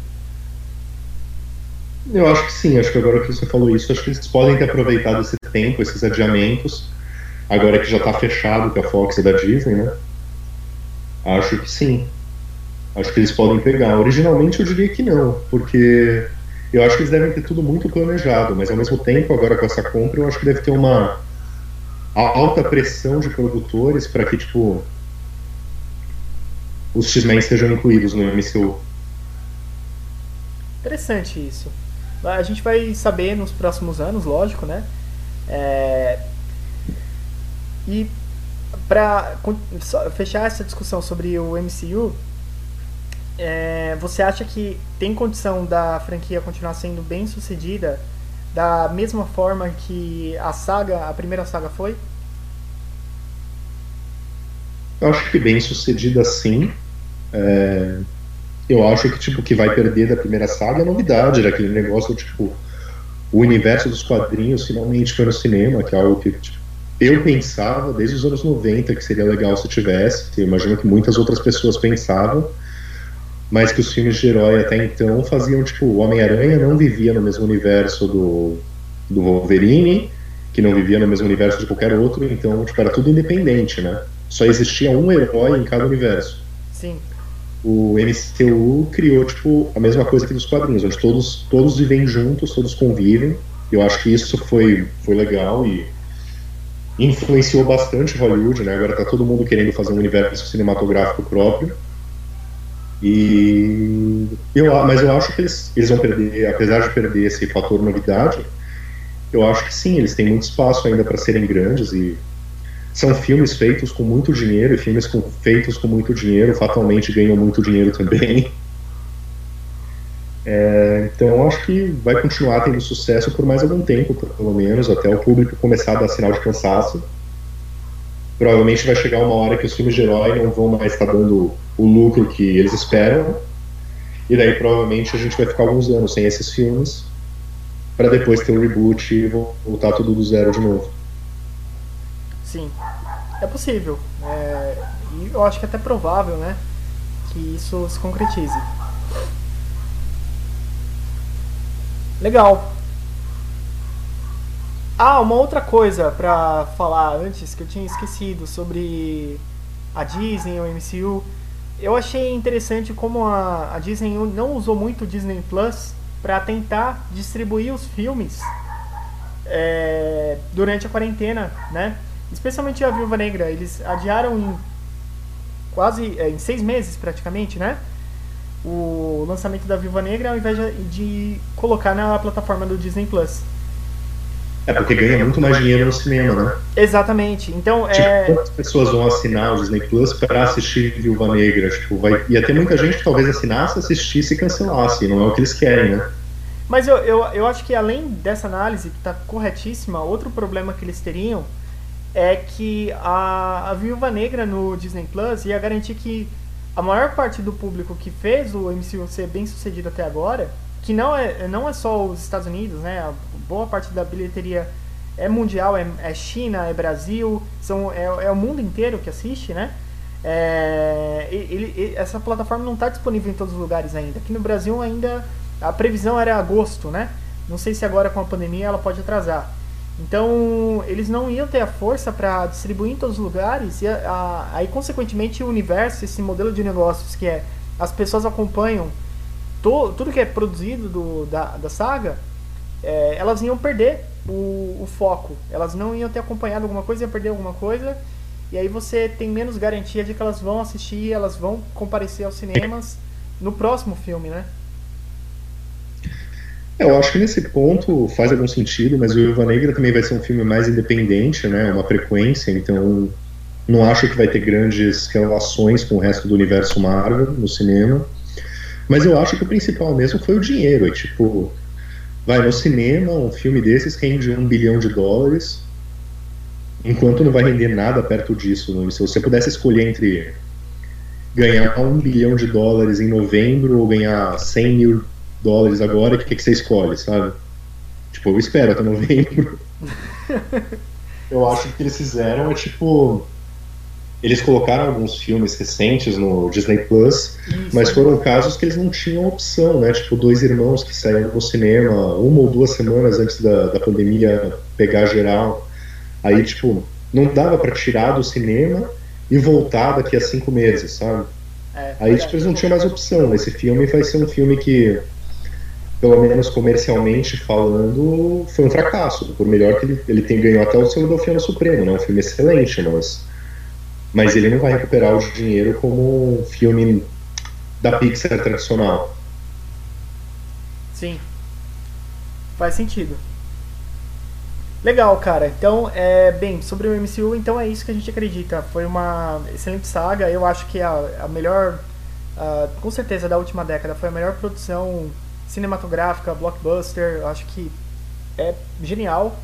Eu acho que sim, acho que agora que você falou isso, acho que eles podem ter aproveitado esse tempo, esses adiamentos, agora que já está fechado que a Fox é da Disney, né? Acho que sim. Acho que eles podem pegar. Originalmente eu diria que não, porque eu acho que eles devem ter tudo muito planejado, mas ao mesmo tempo, agora com essa compra, eu acho que deve ter uma alta pressão de produtores para que, tipo, os X-Men sejam incluídos no MCU. Interessante isso. A gente vai saber nos próximos anos, lógico, né? É... E para fechar essa discussão sobre o MCU, é... você acha que tem condição da franquia continuar sendo bem sucedida da mesma forma que a saga, a primeira saga foi? Eu acho que bem sucedida sim. É, eu acho que tipo que vai perder da primeira saga é novidade, aquele negócio tipo o universo dos quadrinhos finalmente foi no cinema, que é algo que tipo, eu pensava desde os anos 90 que seria legal se tivesse. Eu imagino que muitas outras pessoas pensavam mas que os filmes de herói até então faziam, tipo, o Homem-Aranha não vivia no mesmo universo do, do Wolverine, que não vivia no mesmo universo de qualquer outro, então, tipo, era tudo independente, né? Só existia um herói em cada universo. Sim. O MCU criou, tipo, a mesma coisa que dos quadrinhos, onde todos, todos vivem juntos, todos convivem. Eu acho que isso foi, foi legal e influenciou bastante Hollywood, né? Agora tá todo mundo querendo fazer um universo cinematográfico próprio. E eu, mas eu acho que eles, eles vão perder, apesar de perder esse fator novidade, eu acho que sim, eles têm muito espaço ainda para serem grandes e são filmes feitos com muito dinheiro e filmes com, feitos com muito dinheiro fatalmente ganham muito dinheiro também. É, então acho que vai continuar tendo sucesso por mais algum tempo, pelo menos, até o público começar a dar sinal de cansaço. Provavelmente vai chegar uma hora que os filmes de herói não vão mais estar dando o lucro que eles esperam. E daí provavelmente a gente vai ficar alguns anos sem esses filmes para depois ter um reboot e voltar tudo do zero de novo. Sim, é possível. É, e eu acho que é até provável, né, que isso se concretize. Legal. Ah, uma outra coisa pra falar antes que eu tinha esquecido sobre a Disney, o MCU. Eu achei interessante como a, a Disney não usou muito o Disney Plus para tentar distribuir os filmes é, durante a quarentena, né? Especialmente a Viúva Negra, eles adiaram em quase é, em seis meses praticamente, né? O lançamento da Viúva Negra ao invés de, de colocar na plataforma do Disney Plus. É porque ganha muito mais dinheiro no cinema, né? Exatamente. Então, tipo, é... quantas pessoas vão assinar o Disney Plus para assistir Viúva Negra? Tipo, vai... Ia ter muita gente que talvez assinasse, assistisse e cancelasse. Não é o que eles querem, né? Mas eu, eu, eu acho que além dessa análise, que está corretíssima, outro problema que eles teriam é que a, a Viúva Negra no Disney Plus ia garantir que a maior parte do público que fez o MCU ser bem sucedido até agora, que não é, não é só os Estados Unidos, né? A boa parte da bilheteria é mundial, é, é China, é Brasil, são, é, é, o mundo inteiro que assiste, né? É, ele, ele, essa plataforma não está disponível em todos os lugares ainda. Aqui no Brasil ainda a previsão era agosto, né? Não sei se agora com a pandemia ela pode atrasar. Então, eles não iam ter a força para distribuir em todos os lugares, e a, a, aí, consequentemente, o universo, esse modelo de negócios que é as pessoas acompanham to, tudo que é produzido do, da, da saga, é, elas iam perder o, o, foco. Elas não iam ter acompanhado alguma coisa, iam perder alguma coisa, e aí você tem menos garantia de que elas vão assistir, elas vão comparecer aos cinemas no próximo filme, né? É, eu acho que nesse ponto faz algum sentido, mas o Viúva Negra também vai ser um filme mais independente, né? Uma frequência, então não acho que vai ter grandes relações com o resto do universo Marvel no cinema. Mas eu acho que o principal mesmo foi o dinheiro. É tipo, vai no cinema, um filme desses rende um bilhão de dólares, enquanto não vai render nada perto disso. Né? Se você pudesse escolher entre ganhar um bilhão de dólares em novembro ou ganhar 100 mil dólares agora, o que, que você escolhe, sabe? Tipo, eu espero até novembro. eu acho que o que eles fizeram é tipo. Eles colocaram alguns filmes recentes no Disney Plus, Isso, mas foram casos que eles não tinham opção, né? Tipo, dois irmãos que saíram do cinema uma ou duas semanas antes da, da pandemia pegar geral. Aí, tipo, não dava para tirar do cinema e voltar daqui a cinco meses, sabe? É, Aí, tipo, eles não tinham mais opção. Esse filme vai ser um filme que pelo menos comercialmente falando, foi um fracasso. Por melhor que ele, ele tenha ganho até o seu Delfino Supremo, né? Um filme excelente, mas, mas ele não vai recuperar o dinheiro como um filme da Pixar tradicional. Sim. Faz sentido. Legal, cara. Então, é, bem, sobre o MCU, então é isso que a gente acredita. Foi uma excelente saga. Eu acho que a, a melhor, com certeza, da última década, foi a melhor produção cinematográfica, blockbuster, acho que é genial,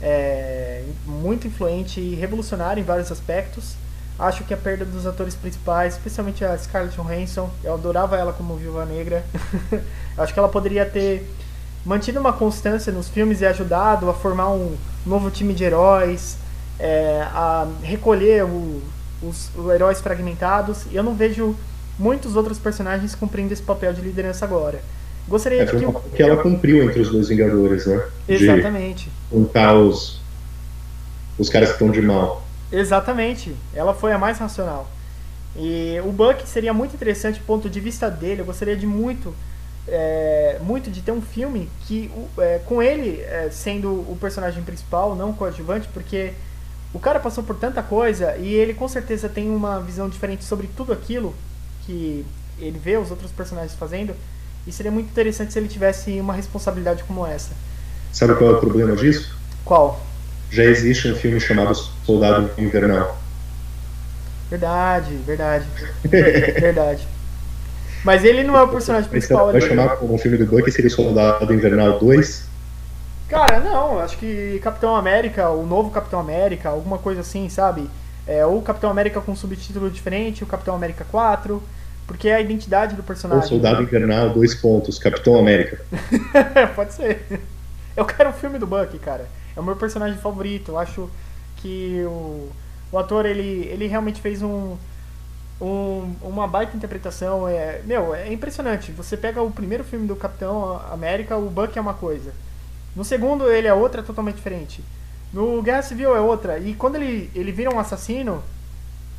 é muito influente e revolucionário em vários aspectos. Acho que a perda dos atores principais, especialmente a Scarlett Johansson, eu adorava ela como Viúva Negra. acho que ela poderia ter mantido uma constância nos filmes e ajudado a formar um novo time de heróis, é, a recolher o, os, os heróis fragmentados. E eu não vejo muitos outros personagens cumprindo esse papel de liderança agora. Gostaria é, de que... que ela cumpriu entre os dois Vingadores, né? Exatamente. Juntar os, os caras que estão de mal. Exatamente. Ela foi a mais racional. E o Buck seria muito interessante do ponto de vista dele. Eu gostaria de muito, é, muito de ter um filme que é, com ele é, sendo o personagem principal, não coadjuvante, porque o cara passou por tanta coisa e ele com certeza tem uma visão diferente sobre tudo aquilo que ele vê os outros personagens fazendo. E seria muito interessante se ele tivesse uma responsabilidade como essa. Sabe qual é o problema disso? Qual? Já existe um filme chamado Soldado Invernal. Verdade, verdade. verdade. Mas ele não é o personagem principal. Vai chamar um filme do Buck seria Soldado Invernal 2? Cara, não, acho que Capitão América, o novo Capitão América, alguma coisa assim, sabe? É, ou Capitão América com subtítulo diferente, o Capitão América 4. Porque é a identidade do personagem. O Soldado Invernal, dois pontos, Capitão América. Pode ser. Eu quero um filme do Buck, cara. É o meu personagem favorito. Eu acho que o, o ator, ele, ele realmente fez um, um, uma baita interpretação. É, meu, é impressionante. Você pega o primeiro filme do Capitão América, o Buck é uma coisa. No segundo, ele é outra totalmente diferente. No Guerra Civil é outra. E quando ele, ele vira um assassino,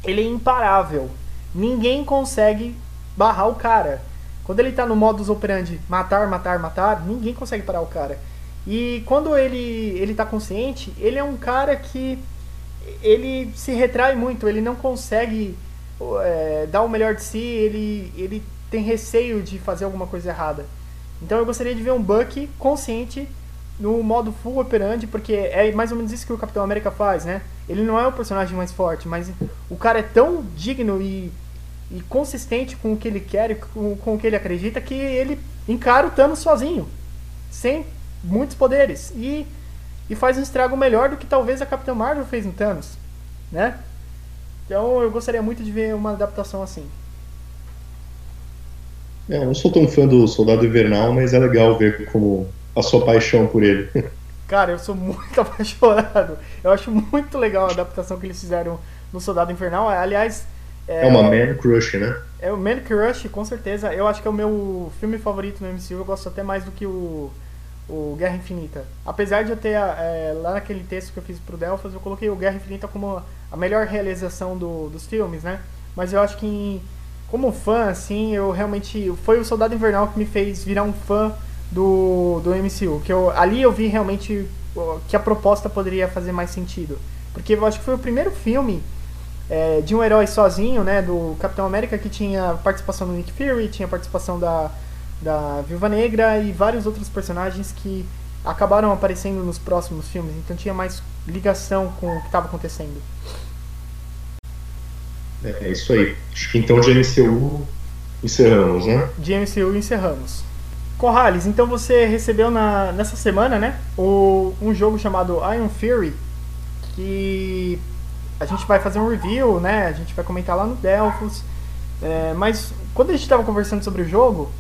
ele é imparável. Ninguém consegue barrar o cara. Quando ele tá no modus operandi matar, matar, matar, ninguém consegue parar o cara. E quando ele, ele tá consciente, ele é um cara que ele se retrai muito, ele não consegue é, dar o melhor de si, ele, ele tem receio de fazer alguma coisa errada. Então eu gostaria de ver um Buck consciente no modo full operandi, porque é mais ou menos isso que o Capitão América faz, né? Ele não é o personagem mais forte, mas o cara é tão digno e, e consistente com o que ele quer e com, com o que ele acredita que ele encara o Thanos sozinho, sem muitos poderes. E, e faz um estrago melhor do que talvez a Capitã Marvel fez no Thanos, né? Então eu gostaria muito de ver uma adaptação assim. É, eu não sou tão fã do Soldado Invernal, mas é legal ver como a sua paixão por ele. Cara, eu sou muito apaixonado. Eu acho muito legal a adaptação que eles fizeram no Soldado Invernal. Aliás. É, é uma man crush, né? É o Man Crush, com certeza. Eu acho que é o meu filme favorito no MCU. Eu gosto até mais do que o, o Guerra Infinita. Apesar de eu ter, é, lá naquele texto que eu fiz pro Delphos, eu coloquei o Guerra Infinita como a melhor realização do, dos filmes, né? Mas eu acho que, como fã, assim, eu realmente. Foi o Soldado Invernal que me fez virar um fã do, do MCU. Que eu, ali eu vi realmente que a proposta poderia fazer mais sentido. Porque eu acho que foi o primeiro filme é, de um herói sozinho, né? Do Capitão América que tinha participação do Nick Fury, tinha participação da, da Viúva Negra e vários outros personagens que acabaram aparecendo nos próximos filmes. Então tinha mais ligação com o que estava acontecendo. É, é isso aí. Acho que então de MCU encerramos, né? De MCU encerramos. Corrales, então você recebeu na, nessa semana, né, o, um jogo chamado Iron Fury, que a gente vai fazer um review, né, a gente vai comentar lá no Delphos, é, mas quando a gente estava conversando sobre o jogo,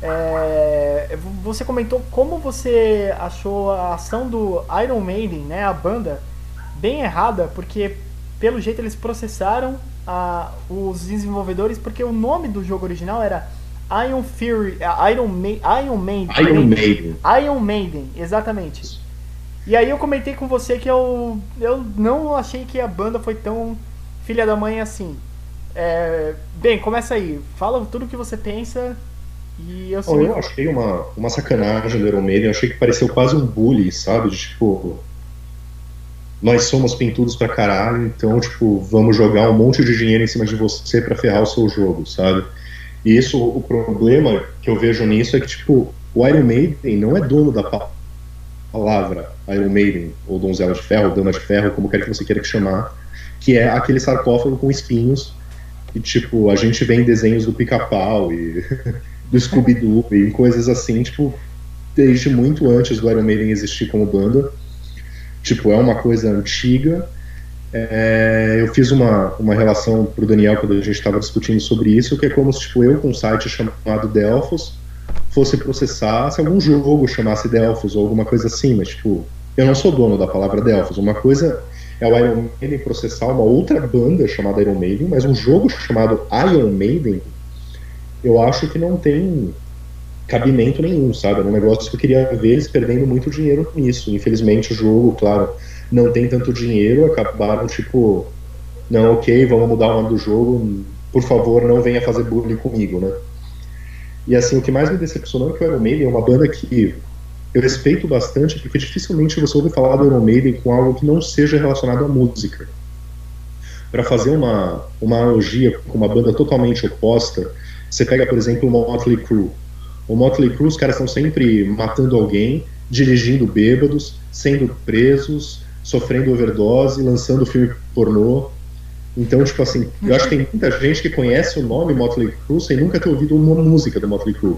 é, você comentou como você achou a ação do Iron Maiden, né, a banda, bem errada, porque pelo jeito eles processaram a, os desenvolvedores, porque o nome do jogo original era Iron Fury, é, Iron, Ma Iron Maiden. Iron Maiden. Iron Maiden, exatamente. E aí eu comentei com você que eu, eu não achei que a banda foi tão filha da mãe assim. É, bem, começa aí. Fala tudo o que você pensa e eu oh, Eu achei uma, uma sacanagem do Iron Maiden. Eu achei que pareceu quase um bully, sabe? De tipo. Nós somos pintudos pra caralho, então, tipo, vamos jogar um monte de dinheiro em cima de você para ferrar o seu jogo, sabe? E isso, o problema que eu vejo nisso é que, tipo, o Iron Maiden não é dono da palavra Iron Maiden, ou Donzela de Ferro, Dama de Ferro, como quer que você queira que chamar, que é aquele sarcófago com espinhos, e, tipo, a gente vê em desenhos do Pica-Pau e do Scooby-Doo e coisas assim, tipo, desde muito antes do Iron Maiden existir como banda. Tipo, é uma coisa antiga, é, eu fiz uma, uma relação para o Daniel quando a gente estava discutindo sobre isso, que é como se tipo, eu com um site chamado Delphos fosse processar se algum jogo chamasse Delphos ou alguma coisa assim, mas tipo, eu não sou dono da palavra Delphos. Uma coisa é o Iron Maiden processar uma outra banda chamada Iron Maiden, mas um jogo chamado Iron Maiden, eu acho que não tem cabimento nenhum, sabe? É um negócio que eu queria ver eles perdendo muito dinheiro nisso. Infelizmente o jogo, claro não tem tanto dinheiro, acabaram tipo, não, ok, vamos mudar o nome do jogo, por favor, não venha fazer bullying comigo, né? E assim, o que mais me decepcionou é que o Iron Maiden é uma banda que eu respeito bastante, porque dificilmente você ouve falar do Iron Maiden com algo que não seja relacionado à música. Para fazer uma, uma analogia com uma banda totalmente oposta, você pega, por exemplo, o Motley Crue. O Motley Crue, os caras estão sempre matando alguém, dirigindo bêbados, sendo presos, sofrendo overdose, lançando filme pornô. Então, tipo assim, eu acho que tem muita gente que conhece o nome Motley Crue sem nunca ter ouvido uma música do Motley Crue.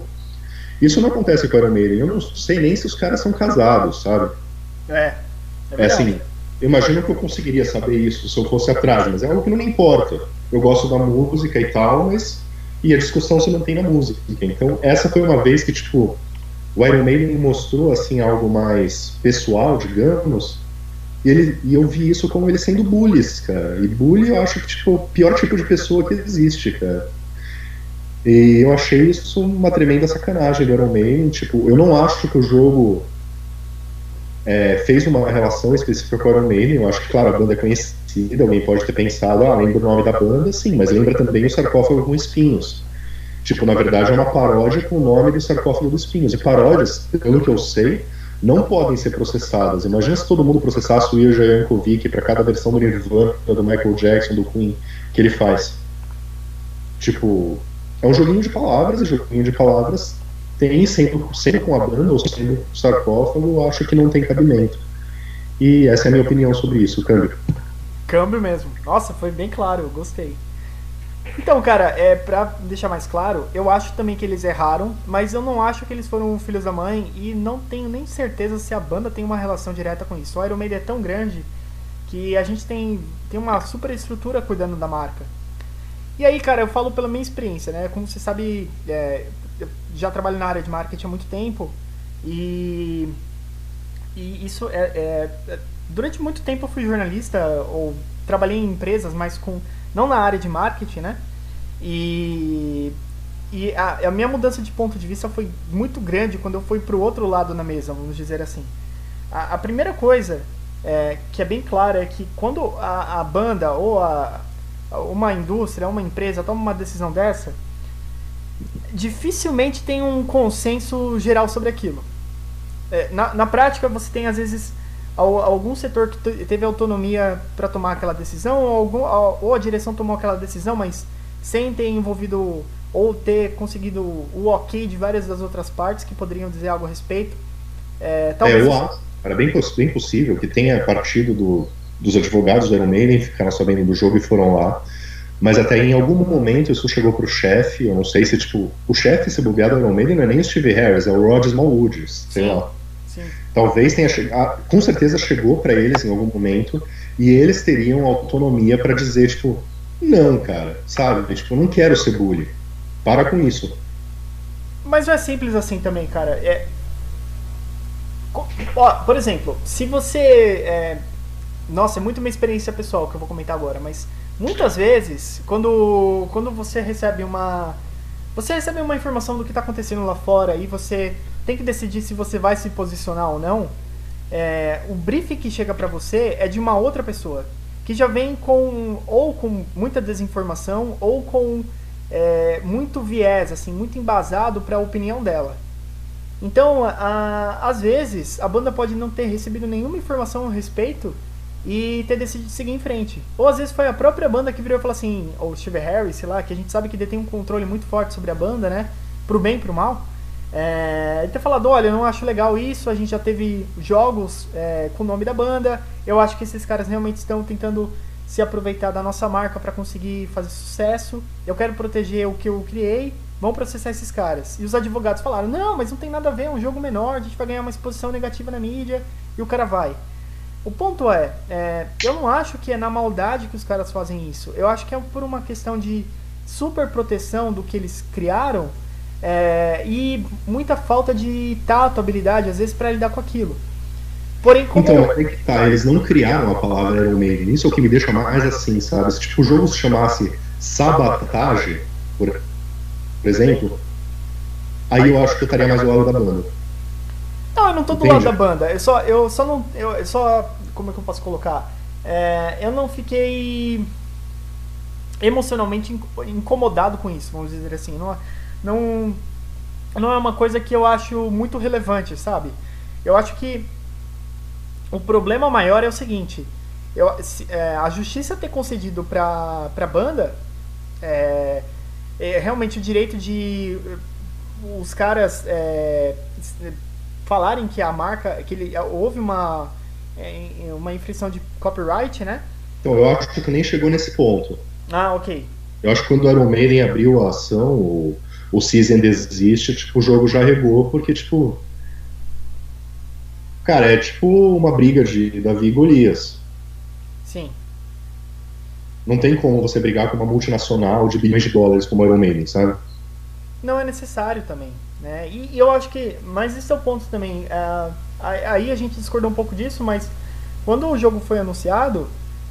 Isso não acontece com o Iron Maiden. Eu não sei nem se os caras são casados, sabe? É. É, é assim, eu imagino que eu conseguiria saber isso se eu fosse atrás, mas é algo que não me importa. Eu gosto da música e tal, mas. E a discussão se mantém na música. Então, essa foi uma vez que, tipo, o Iron Maiden mostrou, assim, algo mais pessoal, digamos, e, ele, e eu vi isso como ele sendo bullies, cara. E bully eu acho que tipo, o pior tipo de pessoa que existe, cara. E eu achei isso uma tremenda sacanagem do Man. Tipo, eu não acho que o jogo é, fez uma relação específica com o Iron. Eu acho que, claro, a banda é conhecida, alguém pode ter pensado, ah, lembra o nome da banda, sim, mas lembra também o sarcófago com espinhos. Tipo, na verdade, é uma paródia com o nome do sarcófago dos espinhos. E paródias, pelo que eu sei, não podem ser processadas. Imagina se todo mundo processasse o Ilja Yankovic para cada versão do Nirvana, do Michael Jackson, do Queen, que ele faz. Tipo, é um joguinho de palavras, e joguinho de palavras tem, sendo, sendo com a banda ou sendo com o sarcófago, acho que não tem cabimento. E essa é a minha opinião sobre isso, câmbio. Câmbio mesmo. Nossa, foi bem claro, eu gostei. Então, cara, é, pra deixar mais claro, eu acho também que eles erraram, mas eu não acho que eles foram filhos da mãe e não tenho nem certeza se a banda tem uma relação direta com isso. O Iron Maiden é tão grande que a gente tem, tem uma super estrutura cuidando da marca. E aí, cara, eu falo pela minha experiência, né? Como você sabe, é, eu já trabalho na área de marketing há muito tempo e, e isso é, é Durante muito tempo eu fui jornalista ou trabalhei em empresas, mas com não na área de marketing, né? E, e a, a minha mudança de ponto de vista foi muito grande quando eu fui para o outro lado na mesa, vamos dizer assim. A, a primeira coisa é, que é bem clara é que quando a, a banda ou a, uma indústria, uma empresa toma uma decisão dessa, dificilmente tem um consenso geral sobre aquilo. É, na, na prática, você tem às vezes algum setor que teve autonomia para tomar aquela decisão, ou, algum, ou a direção tomou aquela decisão, mas sem ter envolvido ou ter conseguido o ok de várias das outras partes que poderiam dizer algo a respeito. É, talvez... é, eu acho, era bem, bem possível que tenha partido do, dos advogados do Iron Maiden, ficaram sabendo do jogo e foram lá. Mas até em algum momento isso chegou pro chefe, eu não sei se, tipo, o chefe se bugueado do Iron Maiden não é nem o Steve Harris, é o Rod Smallwood, sei lá. Sim. Talvez tenha chegado, com certeza chegou para eles em algum momento e eles teriam autonomia para dizer, tipo, não, cara, sabe? Tipo, não quero ser bully. Para com isso. Mas não é simples assim também, cara. É... Ó, por exemplo, se você. É... Nossa, é muito uma experiência pessoal que eu vou comentar agora, mas muitas vezes, quando, quando você recebe uma. Você recebe uma informação do que está acontecendo lá fora e você tem que decidir se você vai se posicionar ou não, é, o briefing que chega para você é de uma outra pessoa que já vem com ou com muita desinformação ou com é, muito viés, assim, muito embasado para a opinião dela. Então, a, às vezes, a banda pode não ter recebido nenhuma informação a respeito e ter decidido seguir em frente. Ou às vezes foi a própria banda que virou e falou assim, ou Steve Harris, sei lá, que a gente sabe que detém um controle muito forte sobre a banda, né? Pro bem e pro mal. É, ter falado, olha, eu não acho legal isso, a gente já teve jogos é, com o nome da banda, eu acho que esses caras realmente estão tentando se aproveitar da nossa marca para conseguir fazer sucesso, eu quero proteger o que eu criei, vamos processar esses caras. E os advogados falaram, não, mas não tem nada a ver, é um jogo menor, a gente vai ganhar uma exposição negativa na mídia, e o cara vai. O ponto é, é eu não acho que é na maldade que os caras fazem isso, eu acho que é por uma questão de super proteção do que eles criaram, é, e muita falta de tato, habilidade, às vezes, para lidar com aquilo. Porém, como... Então, é que tá, eles não criaram a palavra Iron Maiden. Isso é o que me deixa mais assim, sabe? Se tipo, o jogo se chamasse Sabotage, por, por exemplo, aí eu acho que eu estaria mais do lado da banda. Não, eu não tô do Entende? lado da banda. Eu só, eu só não. Eu só. Como é que eu posso colocar? É, eu não fiquei emocionalmente incomodado com isso, vamos dizer assim. Não, não, não é uma coisa que eu acho muito relevante, sabe? Eu acho que o problema maior é o seguinte: eu, é, a justiça ter concedido para a banda é, é, realmente o direito de os caras é, falarem que a marca, que ele, houve uma, é, uma infração de copyright, né? Então, eu acho que nem chegou nesse ponto. Ah, ok. Eu acho que quando o Iron Maiden abriu a ação, o Season desiste, tipo, o jogo já regou, porque, tipo. Cara, é tipo uma briga de Davi e Golias. Sim. Não tem como você brigar com uma multinacional de bilhões de dólares como a Iron Maiden, sabe? Não é necessário também. Né? E, e eu acho que. Mas esse é o ponto também. Uh, aí a gente discordou um pouco disso, mas quando o jogo foi anunciado,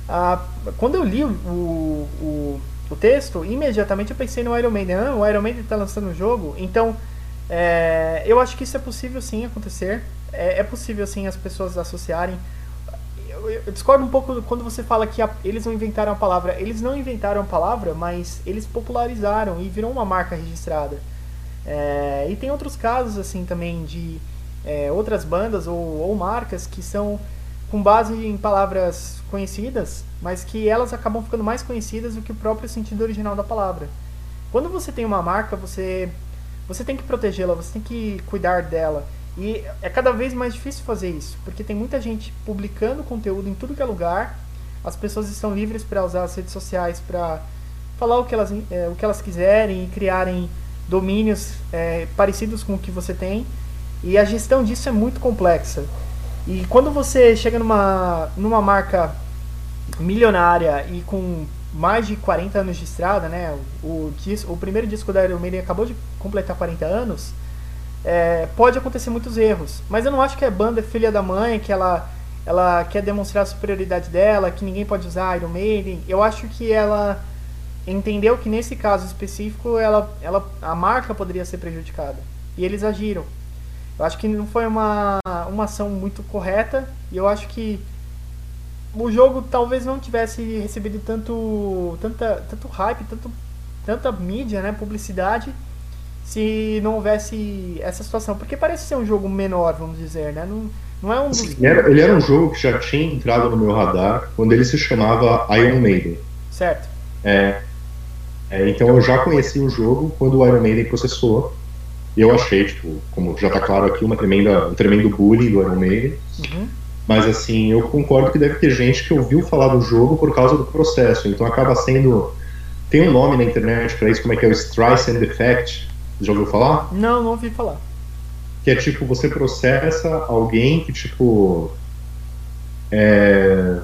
uh, quando eu li o, o, o texto, imediatamente eu pensei no Iron Maiden. Ah, o Iron Maiden está lançando o jogo, então É, eu acho que isso é possível sim acontecer. É, é possível sim as pessoas associarem. Eu, eu, discordo um pouco quando você fala que a, eles não inventaram a palavra. Eles não inventaram a palavra, mas eles popularizaram e virou uma marca registrada. É, e tem outros casos assim também de é, outras bandas ou, ou marcas que são com base em palavras conhecidas, mas que elas acabam ficando mais conhecidas do que o próprio sentido original da palavra. Quando você tem uma marca, você você tem que protegê-la, você tem que cuidar dela. E é cada vez mais difícil fazer isso, porque tem muita gente publicando conteúdo em tudo que é lugar. As pessoas estão livres para usar as redes sociais para falar o que elas, é, o que elas quiserem e criarem domínios é, parecidos com o que você tem. E a gestão disso é muito complexa. E quando você chega numa, numa marca milionária e com mais de 40 anos de estrada, né? O, o, o primeiro disco da Iron Maiden acabou de completar 40 anos. É, pode acontecer muitos erros, mas eu não acho que a banda é filha da mãe, que ela, ela quer demonstrar a superioridade dela, que ninguém pode usar Iron Maiden. Eu acho que ela entendeu que nesse caso específico ela, ela, a marca poderia ser prejudicada e eles agiram. Eu acho que não foi uma, uma ação muito correta e eu acho que o jogo talvez não tivesse recebido tanto, tanta, tanto hype, tanto, tanta mídia, né, publicidade, se não houvesse essa situação. Porque parece ser um jogo menor, vamos dizer, né? Não, não é um dos... ele, era, ele era um jogo que já tinha entrado no meu radar quando ele se chamava Iron Maiden. Certo. É, é, então eu já conheci o jogo quando o Iron Maiden processou eu achei, tipo, como já tá claro aqui, uma tremenda, um tremendo bullying do Iron Maiden. Uhum. Mas assim, eu concordo que deve ter gente que ouviu falar do jogo por causa do processo. Então acaba sendo. Tem um nome na internet para isso, como é que é o Streisand Effect. Já ouviu falar? Não, não ouvi falar. Que é tipo, você processa alguém que, tipo. É...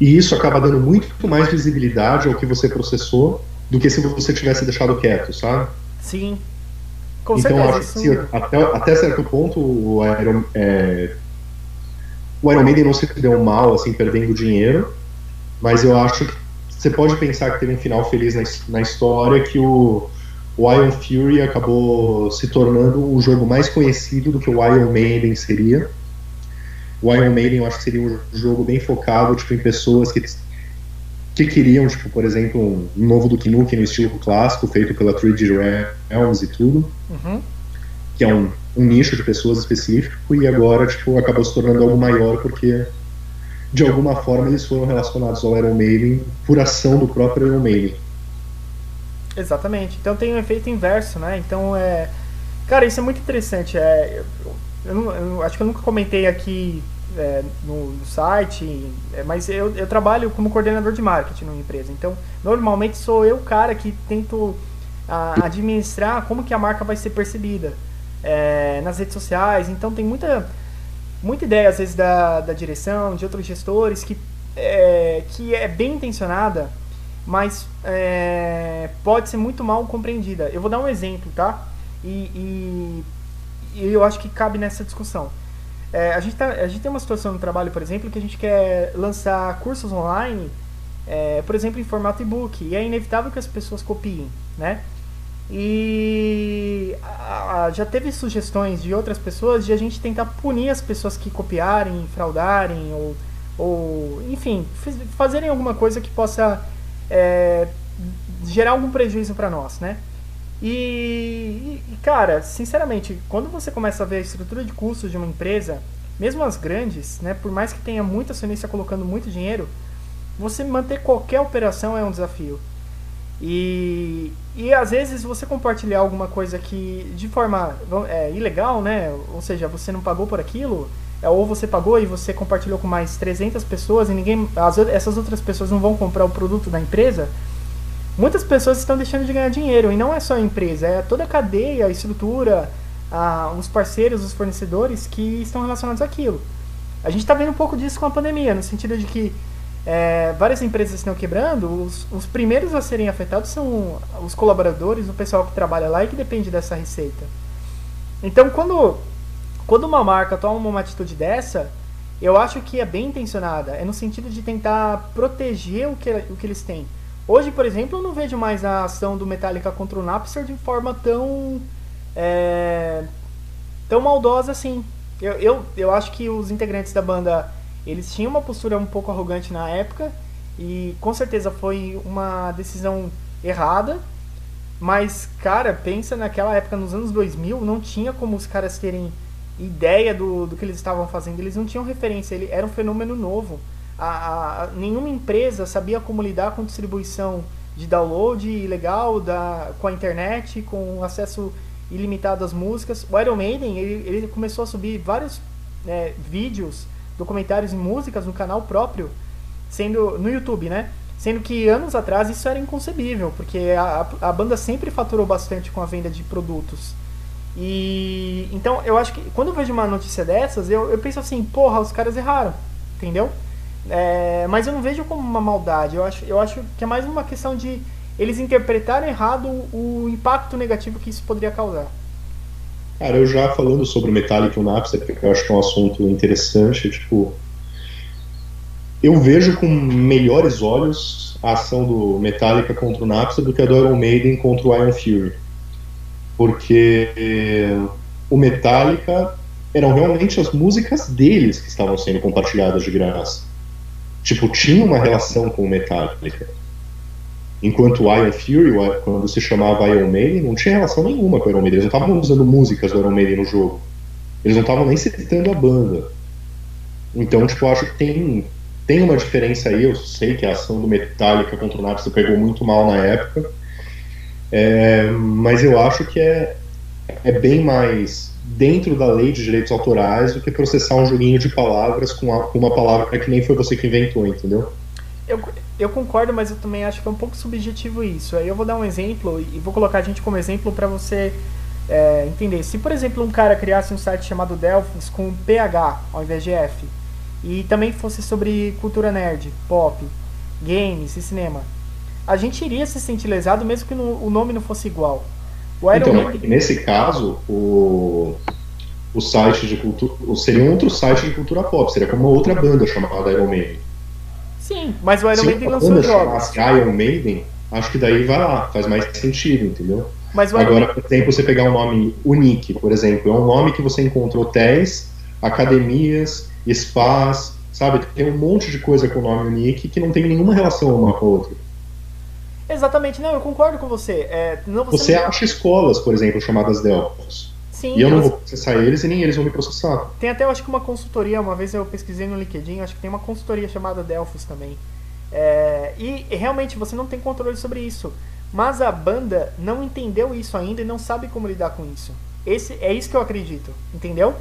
E isso acaba dando muito mais visibilidade ao que você processou do que se você tivesse deixado quieto, sabe? Sim. Com então certeza, acho que até, até certo ponto o Iron, é, o Iron Maiden não se deu mal assim perdendo dinheiro, mas eu acho que você pode pensar que teve um final feliz na, na história que o, o Iron Fury acabou se tornando o jogo mais conhecido do que o Iron Maiden seria. O Iron Maiden eu acho que seria um jogo bem focado tipo, em pessoas que que queriam, tipo, por exemplo, um novo Duke Nukem no estilo clássico, feito pela 3D Realms e tudo, uhum. Que é um, um, nicho de pessoas específico, e agora, tipo, acabou se tornando algo maior porque, de alguma forma, eles foram relacionados ao Iron Maiden por ação do próprio Iron Maiden. Exatamente. Então tem um efeito inverso, né? Então, é... Cara, isso é muito interessante. É... Eu, não, eu acho que eu nunca comentei aqui é, no, no, site, é, mas eu, eu trabalho como coordenador de marketing numa empresa. Então, normalmente sou eu o cara que tento a, administrar como que a marca vai ser percebida é, nas redes sociais. Então, tem muita, muita ideia, às vezes, da, da direção, de outros gestores, que é, que é bem intencionada, mas é, pode ser muito mal compreendida. Eu vou dar um exemplo, tá? E, e, e eu acho que cabe nessa discussão. É, a, gente tá, a gente tem uma situação no trabalho, por exemplo, que a gente quer lançar cursos online, é, por exemplo, em formato e-book. E é inevitável que as pessoas copiem, né? E já teve sugestões de outras pessoas de a gente tentar punir as pessoas que copiarem, fraudarem ou, ou enfim, fazerem alguma coisa que possa é, gerar algum prejuízo para nós, né? E, e, cara, sinceramente, quando você começa a ver a estrutura de custos de uma empresa, mesmo as grandes, né, por mais que tenha muita acionista colocando muito dinheiro, você manter qualquer operação é um desafio. E, e às vezes você compartilhar alguma coisa que de forma é, ilegal, né? Ou seja, você não pagou por aquilo, é, ou você pagou e você compartilhou com mais 300 pessoas e ninguém, as, essas outras pessoas não vão comprar o produto da empresa, muitas pessoas estão deixando de ganhar dinheiro. E não é só a empresa, é toda a cadeia, a estrutura, a, os parceiros, os fornecedores que estão relacionados àquilo. A gente está vendo um pouco disso com a pandemia, no sentido de que é, várias empresas estão quebrando, os, os, primeiros a serem afetados são os colaboradores, o pessoal que trabalha lá e que depende dessa receita. Então, quando, quando uma marca toma uma atitude dessa, eu acho que é bem intencionada, é no sentido de tentar proteger o que, o que eles têm. Hoje, por exemplo, eu não vejo mais a ação do Metallica contra o Napster de forma tão é, tão maldosa assim. Eu, eu, eu acho que os integrantes da banda eles tinham uma postura um pouco arrogante na época e com certeza foi uma decisão errada. Mas, cara, pensa naquela época, nos anos 2000, não tinha como os caras terem ideia do, do que eles estavam fazendo. Eles não tinham referência, ele era um fenômeno novo. A, a, nenhuma empresa sabia como lidar com distribuição de download legal da, com a internet, com acesso ilimitado às músicas. O Iron Maiden ele, ele começou a subir vários é, vídeos, documentários e músicas no canal próprio, sendo no YouTube, né? Sendo que anos atrás isso era inconcebível, porque a, a banda sempre faturou bastante com a venda de produtos. E então eu acho que quando eu vejo uma notícia dessas, eu, eu penso assim, porra, os caras erraram, entendeu? É, mas eu não vejo como uma maldade, eu acho, eu acho que é mais uma questão de eles interpretaram errado o, o impacto negativo que isso poderia causar. Cara, eu já falando sobre o Metallica e o Napster, porque eu acho que é um assunto interessante, tipo, eu vejo com melhores olhos a ação do Metallica contra o Napster do que a do Iron Maiden contra o Iron Fury. Porque o Metallica eram realmente as músicas deles que estavam sendo compartilhadas de graça. Tipo, tinha uma relação com o Metallica. Enquanto o Iron Fury, quando se chamava Iron Maiden, não tinha relação nenhuma com o Iron Maiden. Eles não estavam usando músicas do Iron Maiden no jogo. Eles não estavam nem citando a banda. Então, tipo, acho que tem tem uma diferença aí, eu sei que a ação do Metallica contra o Napster pegou muito mal na época, é, mas eu acho que é, é bem mais dentro da lei de direitos autorais do que processar um joguinho de palavras com, a, com uma palavra que nem foi você que inventou, entendeu? Eu, eu concordo, mas eu também acho que é um pouco subjetivo isso. Aí eu vou dar um exemplo e vou colocar a gente como exemplo para você é, entender. Se, por exemplo, um cara criasse um site chamado Delphos com PH ao invés de F, e também fosse sobre cultura nerd, pop, games e cinema, a gente iria se sentir lesado mesmo que no, o nome não fosse igual. então, Man... nesse caso, o, o site de cultura seria um outro site de cultura pop, seria como uma outra banda chamada Iron Maiden. Sim, mas o Iron Se Maiden lançou jogos. Iron Maiden, acho que daí vai lá, faz mais sentido, entendeu? Mas Agora, por exemplo, você pegar um nome Unique, por exemplo, é um nome que você encontra hotéis, academias, spas, sabe? Tem um monte de coisa com o nome Unique que não tem nenhuma relação uma com a outra. Exatamente, não, eu concordo com você. É, não, você, você não... acha escolas, por exemplo, chamadas Delphos. Sim, e eu não vou processar eles e nem eles vão me processar. Tem até, eu acho que uma consultoria, uma vez eu pesquisei no LinkedIn, acho que tem uma consultoria chamada Delphos também. É, e realmente você não tem controle sobre isso. Mas a banda não entendeu isso ainda e não sabe como lidar com isso. Esse, é isso que eu acredito, entendeu?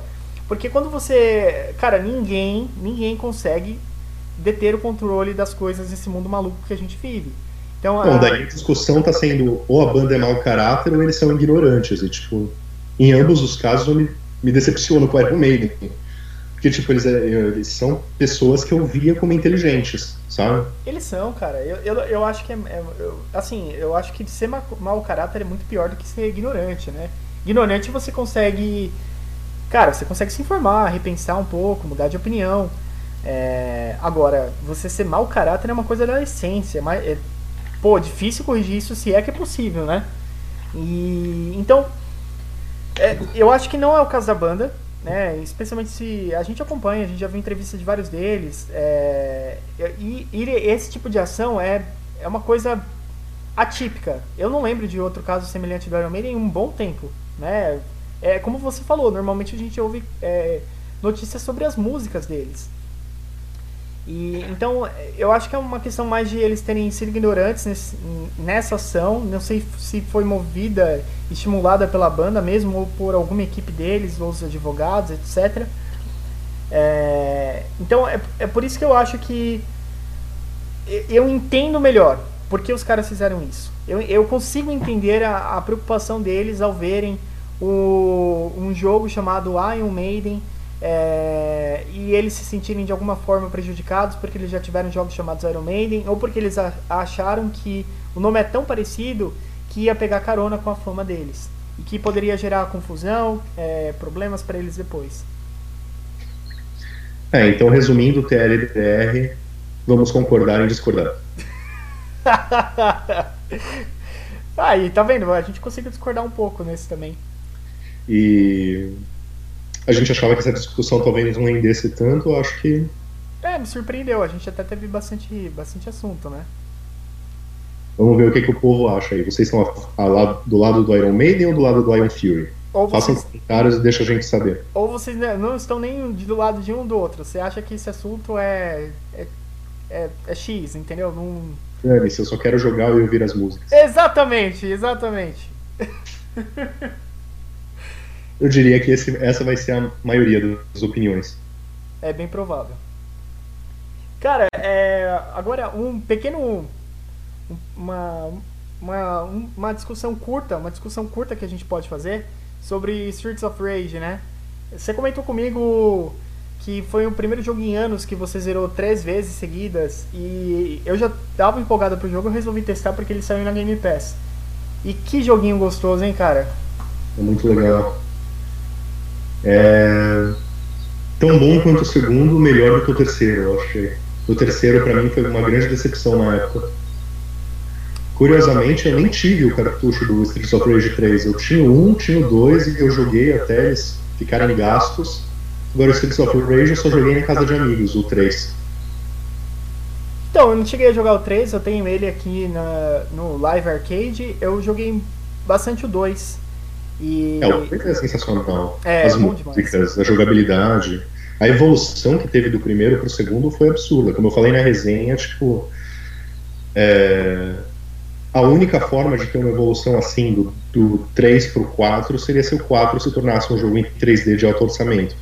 Porque quando você. Cara, ninguém, ninguém consegue deter o controle das coisas nesse mundo maluco que a gente vive. Então, Bom, a... daí a discussão está sendo ou a banda é mau caráter ou eles são ignorantes. E, tipo, em ambos os casos eu me, decepciono com o Iron Maiden. Porque, tipo, eles, é, eles são pessoas que eu via como inteligentes, sabe? Eles são, cara. Eu, eu, eu acho que é. é eu, assim, eu acho que ser mau caráter é muito pior do que ser ignorante, né? Ignorante você consegue cara, você consegue se informar, repensar um pouco, mudar de opinião. É, agora, você ser mau caráter é uma coisa da essência. Mas, é, pô, difícil corrigir isso se é que é possível, né? E então, é, eu acho que não é o caso da banda, né? Especialmente se a gente acompanha, a gente já viu entrevistas de vários deles. É, e, e, esse tipo de ação é, é uma coisa atípica. Eu não lembro de outro caso semelhante do Iron Maiden em um bom tempo, né? é como você falou, normalmente a gente ouve é, notícias sobre as músicas deles. E então eu acho que é uma questão mais de eles terem sido ignorantes nesse, nessa ação. Não sei se foi movida, estimulada pela banda mesmo, ou por alguma equipe deles, ou os advogados, etc. É, então é, é por isso que eu acho que eu entendo melhor porque os caras fizeram isso. Eu, eu consigo entender a, a preocupação deles ao verem o, um jogo chamado Iron Maiden é, e eles se sentirem de alguma forma prejudicados porque eles já tiveram jogos chamados Iron Maiden ou porque eles acharam que o nome é tão parecido que ia pegar carona com a fama deles e que poderia gerar confusão, é, problemas para eles depois. É, então resumindo o TLDR, vamos concordar em discordar. Aí, tá vendo? A gente conseguiu discordar um pouco nesse também. E a gente achava que essa discussão talvez não rendesse tanto, eu acho que. É, me surpreendeu, a gente até teve bastante, bastante assunto, né? Vamos ver o que, que o povo acha aí. Vocês estão a, a, do lado do Iron Maiden ou do lado do Iron Fury? Ou Façam vocês... comentários e deixa a gente saber. Ou vocês não estão nem do lado de um do outro. Você acha que esse assunto é, é, é, é X, entendeu? Não... É, eu só quero jogar e ouvir as músicas. Exatamente, exatamente. eu diria que esse, essa vai ser a maioria das opiniões. É bem provável. Cara, é, agora um pequeno uma, uma, uma discussão curta, uma discussão curta que a gente pode fazer sobre Streets of Rage, né? Você comentou comigo que foi o primeiro jogo em anos que você zerou três vezes seguidas e eu já tava empolgado pro jogo, eu resolvi testar porque ele saiu na Game Pass. E que joguinho gostoso, hein, cara? É muito legal. É tão bom quanto o segundo, melhor do que o terceiro, eu achei. O terceiro para mim foi uma grande decepção na época. Curiosamente, eu nem tive o cartucho do Streets of Rage 3. Eu tinha um, tinha o dois e eu joguei até eles ficarem gastos. Agora o Streets of Rage eu só joguei na casa de amigos, o 3. Então, eu não cheguei a jogar o 3, eu tenho ele aqui na, no Live Arcade. Eu joguei bastante o 2. E... É, o 3 é sensacional. É, As músicas, a jogabilidade. A evolução que teve do primeiro pro segundo foi absurda. Como eu falei na resenha, tipo. É, a única forma de ter uma evolução assim do, do 3 para o 4 seria se o 4 se tornasse um jogo em 3D de alto orçamento,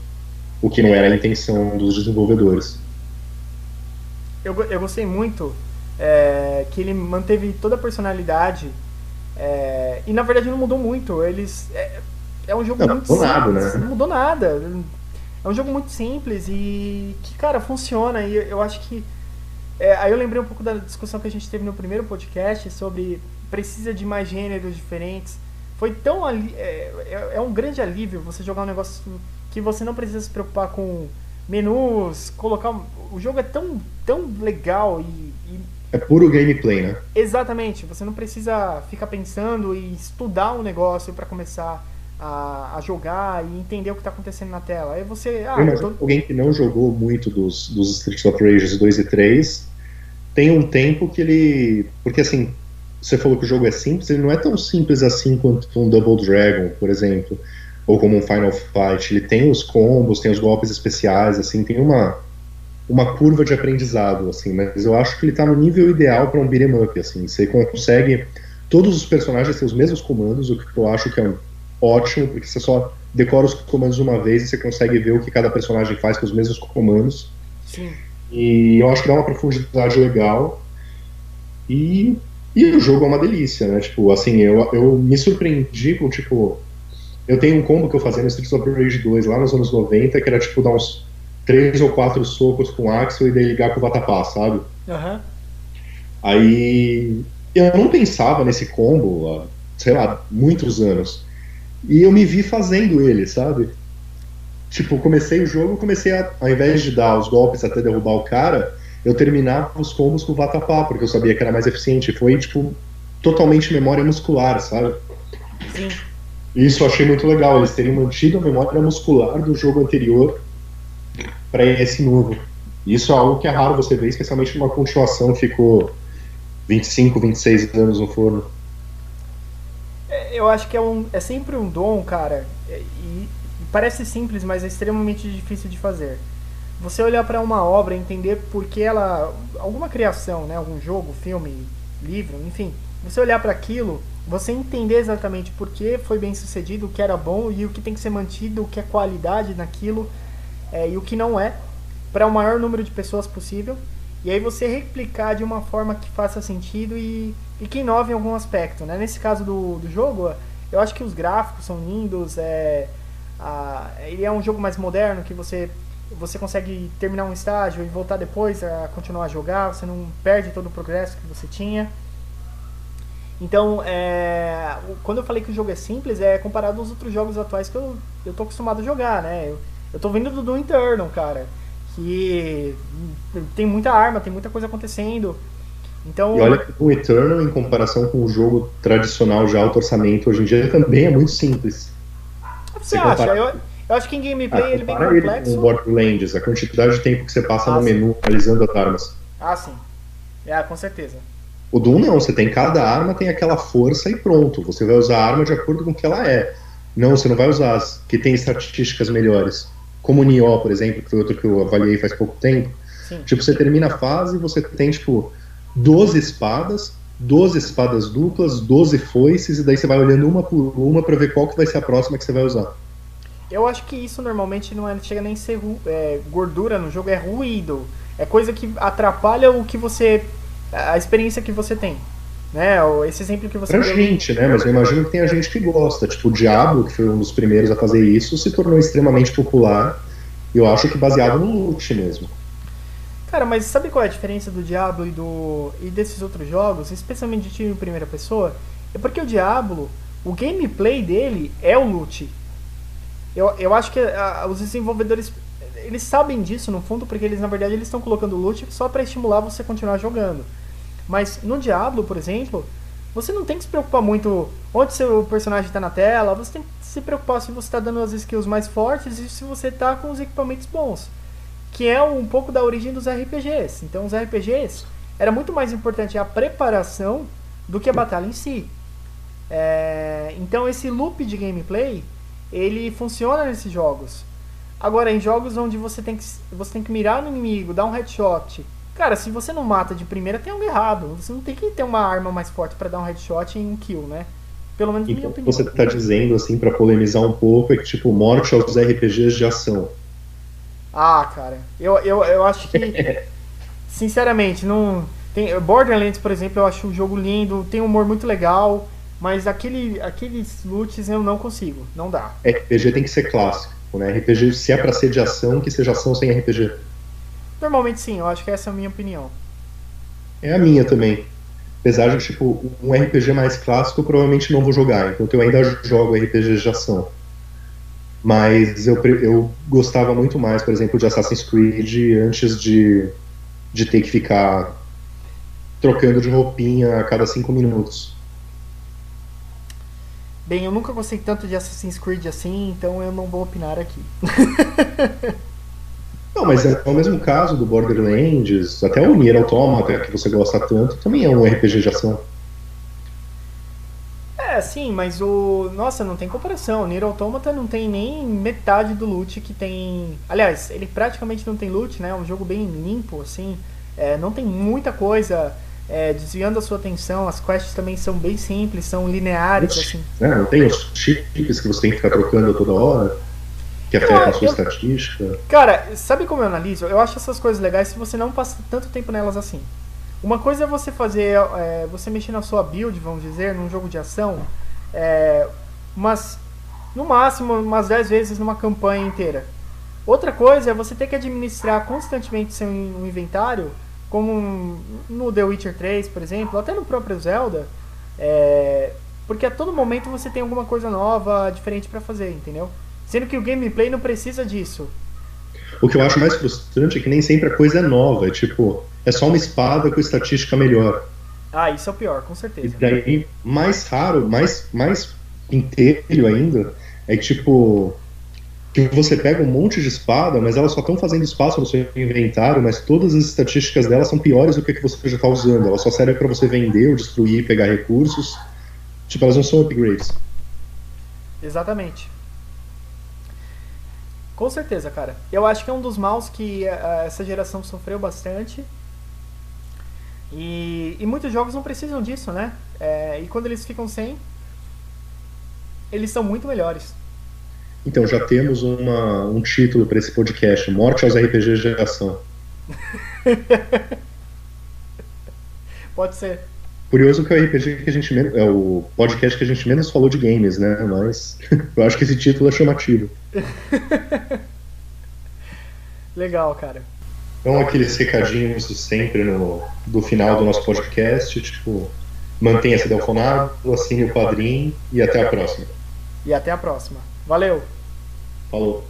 o que não era a intenção dos desenvolvedores. Eu, eu gostei muito é, que ele manteve toda a personalidade é, e na verdade não mudou muito. Eles é, é um jogo não, muito simples, nada, né? não mudou nada. É um jogo muito simples e que cara funciona e eu acho que é, aí eu lembrei um pouco da discussão que a gente teve no primeiro podcast sobre precisa de mais gêneros diferentes. Foi tão é, é, é, um grande alívio você jogar um negócio que você não precisa se preocupar com menus, colocar o jogo é tão tão legal e é puro gameplay, né? Exatamente. Você não precisa ficar pensando e estudar um negócio para começar a, a, jogar e entender o que está acontecendo na tela. Aí você. Ah, tô... Alguém que não jogou muito dos, dos Streets of Rage 2 e 3 tem um tempo que ele. Porque assim, você falou que o jogo é simples, ele não é tão simples assim quanto um Double Dragon, por exemplo, ou como um Final Fight. Ele tem os combos, tem os golpes especiais, assim, tem uma uma curva de aprendizado, assim, mas eu acho que ele está no nível ideal para um beat'em up, assim, você consegue todos os personagens ter os mesmos comandos, o que eu acho que é ótimo, porque você só decora os comandos uma vez e você consegue ver o que cada personagem faz com os mesmos comandos. Sim. E eu acho que dá uma profundidade legal. E, e o jogo é uma delícia, né? Tipo, assim, eu, eu me surpreendi com, tipo. Eu tenho um combo que eu fazia no Streets of Rage 2 lá nos anos 90, que era tipo dar uns três ou quatro socos com o Axel e daí ligar com o Vatapá, sabe? Uhum. Aí eu não pensava nesse combo há, sei lá, muitos anos. E eu me vi fazendo ele, sabe? Tipo, comecei o jogo, comecei a, ao invés de dar os golpes até derrubar o cara, eu terminava os combos com o Vatapá, porque eu sabia que era mais eficiente. Foi, tipo, totalmente memória muscular, sabe? Sim. Isso eu achei muito legal, eles terem mantido a memória muscular do jogo anterior para esse novo. Isso é algo que é raro você ver, especialmente numa continuação ficou 25, 26 anos no forno. É, eu acho que é, um, é sempre um dom, cara, e Parece simples, mas é extremamente difícil de fazer. Você olhar para uma obra entender por que ela. alguma criação, né, algum jogo, filme, livro, enfim. Você olhar para aquilo, você entender exatamente por que foi bem sucedido, o que era bom e o que tem que ser mantido, o que é qualidade naquilo é, e o que não é, para o maior número de pessoas possível. E aí você replicar de uma forma que faça sentido e, e que inove em algum aspecto. Né? Nesse caso do, do jogo, eu acho que os gráficos são lindos, é, ah, ele é um jogo mais moderno que você você consegue terminar um estágio e voltar depois a continuar a jogar, você não perde todo o progresso que você tinha. Então, é, quando eu falei que o jogo é simples, é comparado aos outros jogos atuais que eu, eu tô acostumado a jogar, né? Eu, eu tô vindo do Doom Eternal, cara, que tem muita arma, tem muita coisa acontecendo. Então, e olha que o Eternal, em comparação com o jogo tradicional de alto orçamento, hoje em dia também é muito simples. que você, acha? Eu, eu, acho que em gameplay ah, ele é bem complexo. Ele com Borderlands, a quantidade de tempo que você passa ah, no sim. menu analisando as armas. Ah, sim. É, com certeza. O Doom não, você tem cada arma, tem aquela força e pronto. Você vai usar a arma de acordo com o que ela é. Não, você não vai usar as que tem estatísticas melhores. Como o Nioh, por exemplo, que foi outro que eu avaliei faz pouco tempo. Sim. Tipo, você termina a fase e você tem, tipo, 12 espadas, 12 espadas duplas, 12 foices, e daí você vai olhando uma por uma para ver qual que vai ser a próxima que você vai usar. Eu acho que isso normalmente não é, chega nem a ser é, gordura no jogo, é ruído. É coisa que atrapalha o que você. a experiência que você tem. Né? Esse exemplo que você Pra deu... gente, né? Mas eu imagino que tem a gente que gosta. Tipo, o Diablo, que foi um dos primeiros a fazer isso, se tornou extremamente popular. Eu acho que baseado no loot mesmo. Cara, mas sabe qual é a diferença do Diablo e, do, e desses outros jogos, especialmente de tiro em primeira pessoa? É porque o Diablo, o gameplay dele é o loot. Eu, eu acho que a, os desenvolvedores eles sabem disso no fundo, porque eles na verdade eles estão colocando loot só para estimular você a continuar jogando. Mas no Diablo, por exemplo, você não tem que se preocupar muito onde seu personagem está na tela, você tem que se preocupar se você está dando as skills mais fortes e se você está com os equipamentos bons que é um pouco da origem dos RPGs. Então, os RPGs era muito mais importante a preparação do que a batalha em si. É, então, esse loop de gameplay ele funciona nesses jogos. Agora, em jogos onde você tem que, você tem que mirar no inimigo, dar um headshot. Cara, se você não mata de primeira, tem algo errado. Você não tem que ter uma arma mais forte para dar um headshot em um kill, né? Pelo menos então, minha opinião. Você tá dizendo, assim, para polemizar um pouco, é que, tipo, morte aos RPGs de ação. Ah, cara, eu, eu, eu acho que, sinceramente, não. Tem, Borderlands, por exemplo, eu acho o jogo lindo, tem um humor muito legal, mas aquele, aqueles loots eu não consigo, não dá. RPG tem que ser clássico, né? RPG, se é pra ser de ação, que seja ação sem RPG. Normalmente sim, eu acho que essa é a minha opinião. É a minha também. Apesar de, tipo, um RPG mais clássico eu provavelmente não vou jogar, enquanto eu ainda jogo RPG de ação. Mas eu, eu gostava muito mais, por exemplo, de Assassin's Creed antes de, de ter que ficar trocando de roupinha a cada cinco minutos. Bem, eu nunca gostei tanto de Assassin's Creed assim, então eu não vou opinar aqui. não, mas é o mesmo caso do Borderlands, até o Nier Automata, que você gosta tanto, também é um RPG de ação. É, sim, mas o. Nossa, não tem comparação. O Nier Automata não tem nem metade do loot que tem. Aliás, ele praticamente não tem loot, né? É um jogo bem limpo, assim. É, não tem muita coisa é, desviando a sua atenção. As quests também são bem simples, são lineares, assim. É, não tem os chips que você tem que ficar trocando toda hora. Que afeta a sua eu, estatística. Cara, sabe como eu analiso? Eu acho essas coisas legais se você não passa tanto tempo nelas assim. Uma coisa é você fazer, é, você mexer na sua build, vamos dizer, num jogo de ação, é, umas, no máximo umas 10 vezes numa campanha inteira. Outra coisa é você ter que administrar constantemente seu inventário, como no The Witcher 3, por exemplo, até no próprio Zelda, é, porque a todo momento você tem alguma coisa nova, diferente para fazer, entendeu? Sendo que o gameplay não precisa disso. O que eu acho mais frustrante é que nem sempre a coisa é nova. É tipo, é só uma espada com estatística melhor. Ah, isso é o pior, com certeza. E daí, mais raro, mais, mais inteiro ainda, é que tipo. Que você pega um monte de espada, mas elas só estão fazendo espaço no seu inventário, mas todas as estatísticas delas são piores do que, que você já está usando. Elas só servem para você vender ou destruir, pegar recursos. Tipo, elas não são upgrades. Exatamente. Com certeza, cara. Eu acho que é um dos maus que uh, essa geração sofreu bastante. E, e muitos jogos não precisam disso, né? É, e quando eles ficam sem, eles são muito melhores. Então, já temos uma, um título para esse podcast: Morte aos RPGs de geração. Pode ser. Curioso que é o RPG que a gente menos, é o podcast que a gente menos falou de games, né? Mas eu acho que esse título é chamativo. Legal, cara. Então aqueles recadinhos sempre no do final do nosso podcast, tipo, mantenha-se delfonado, assine o padrinho e até a próxima. E até a próxima. Valeu. Falou.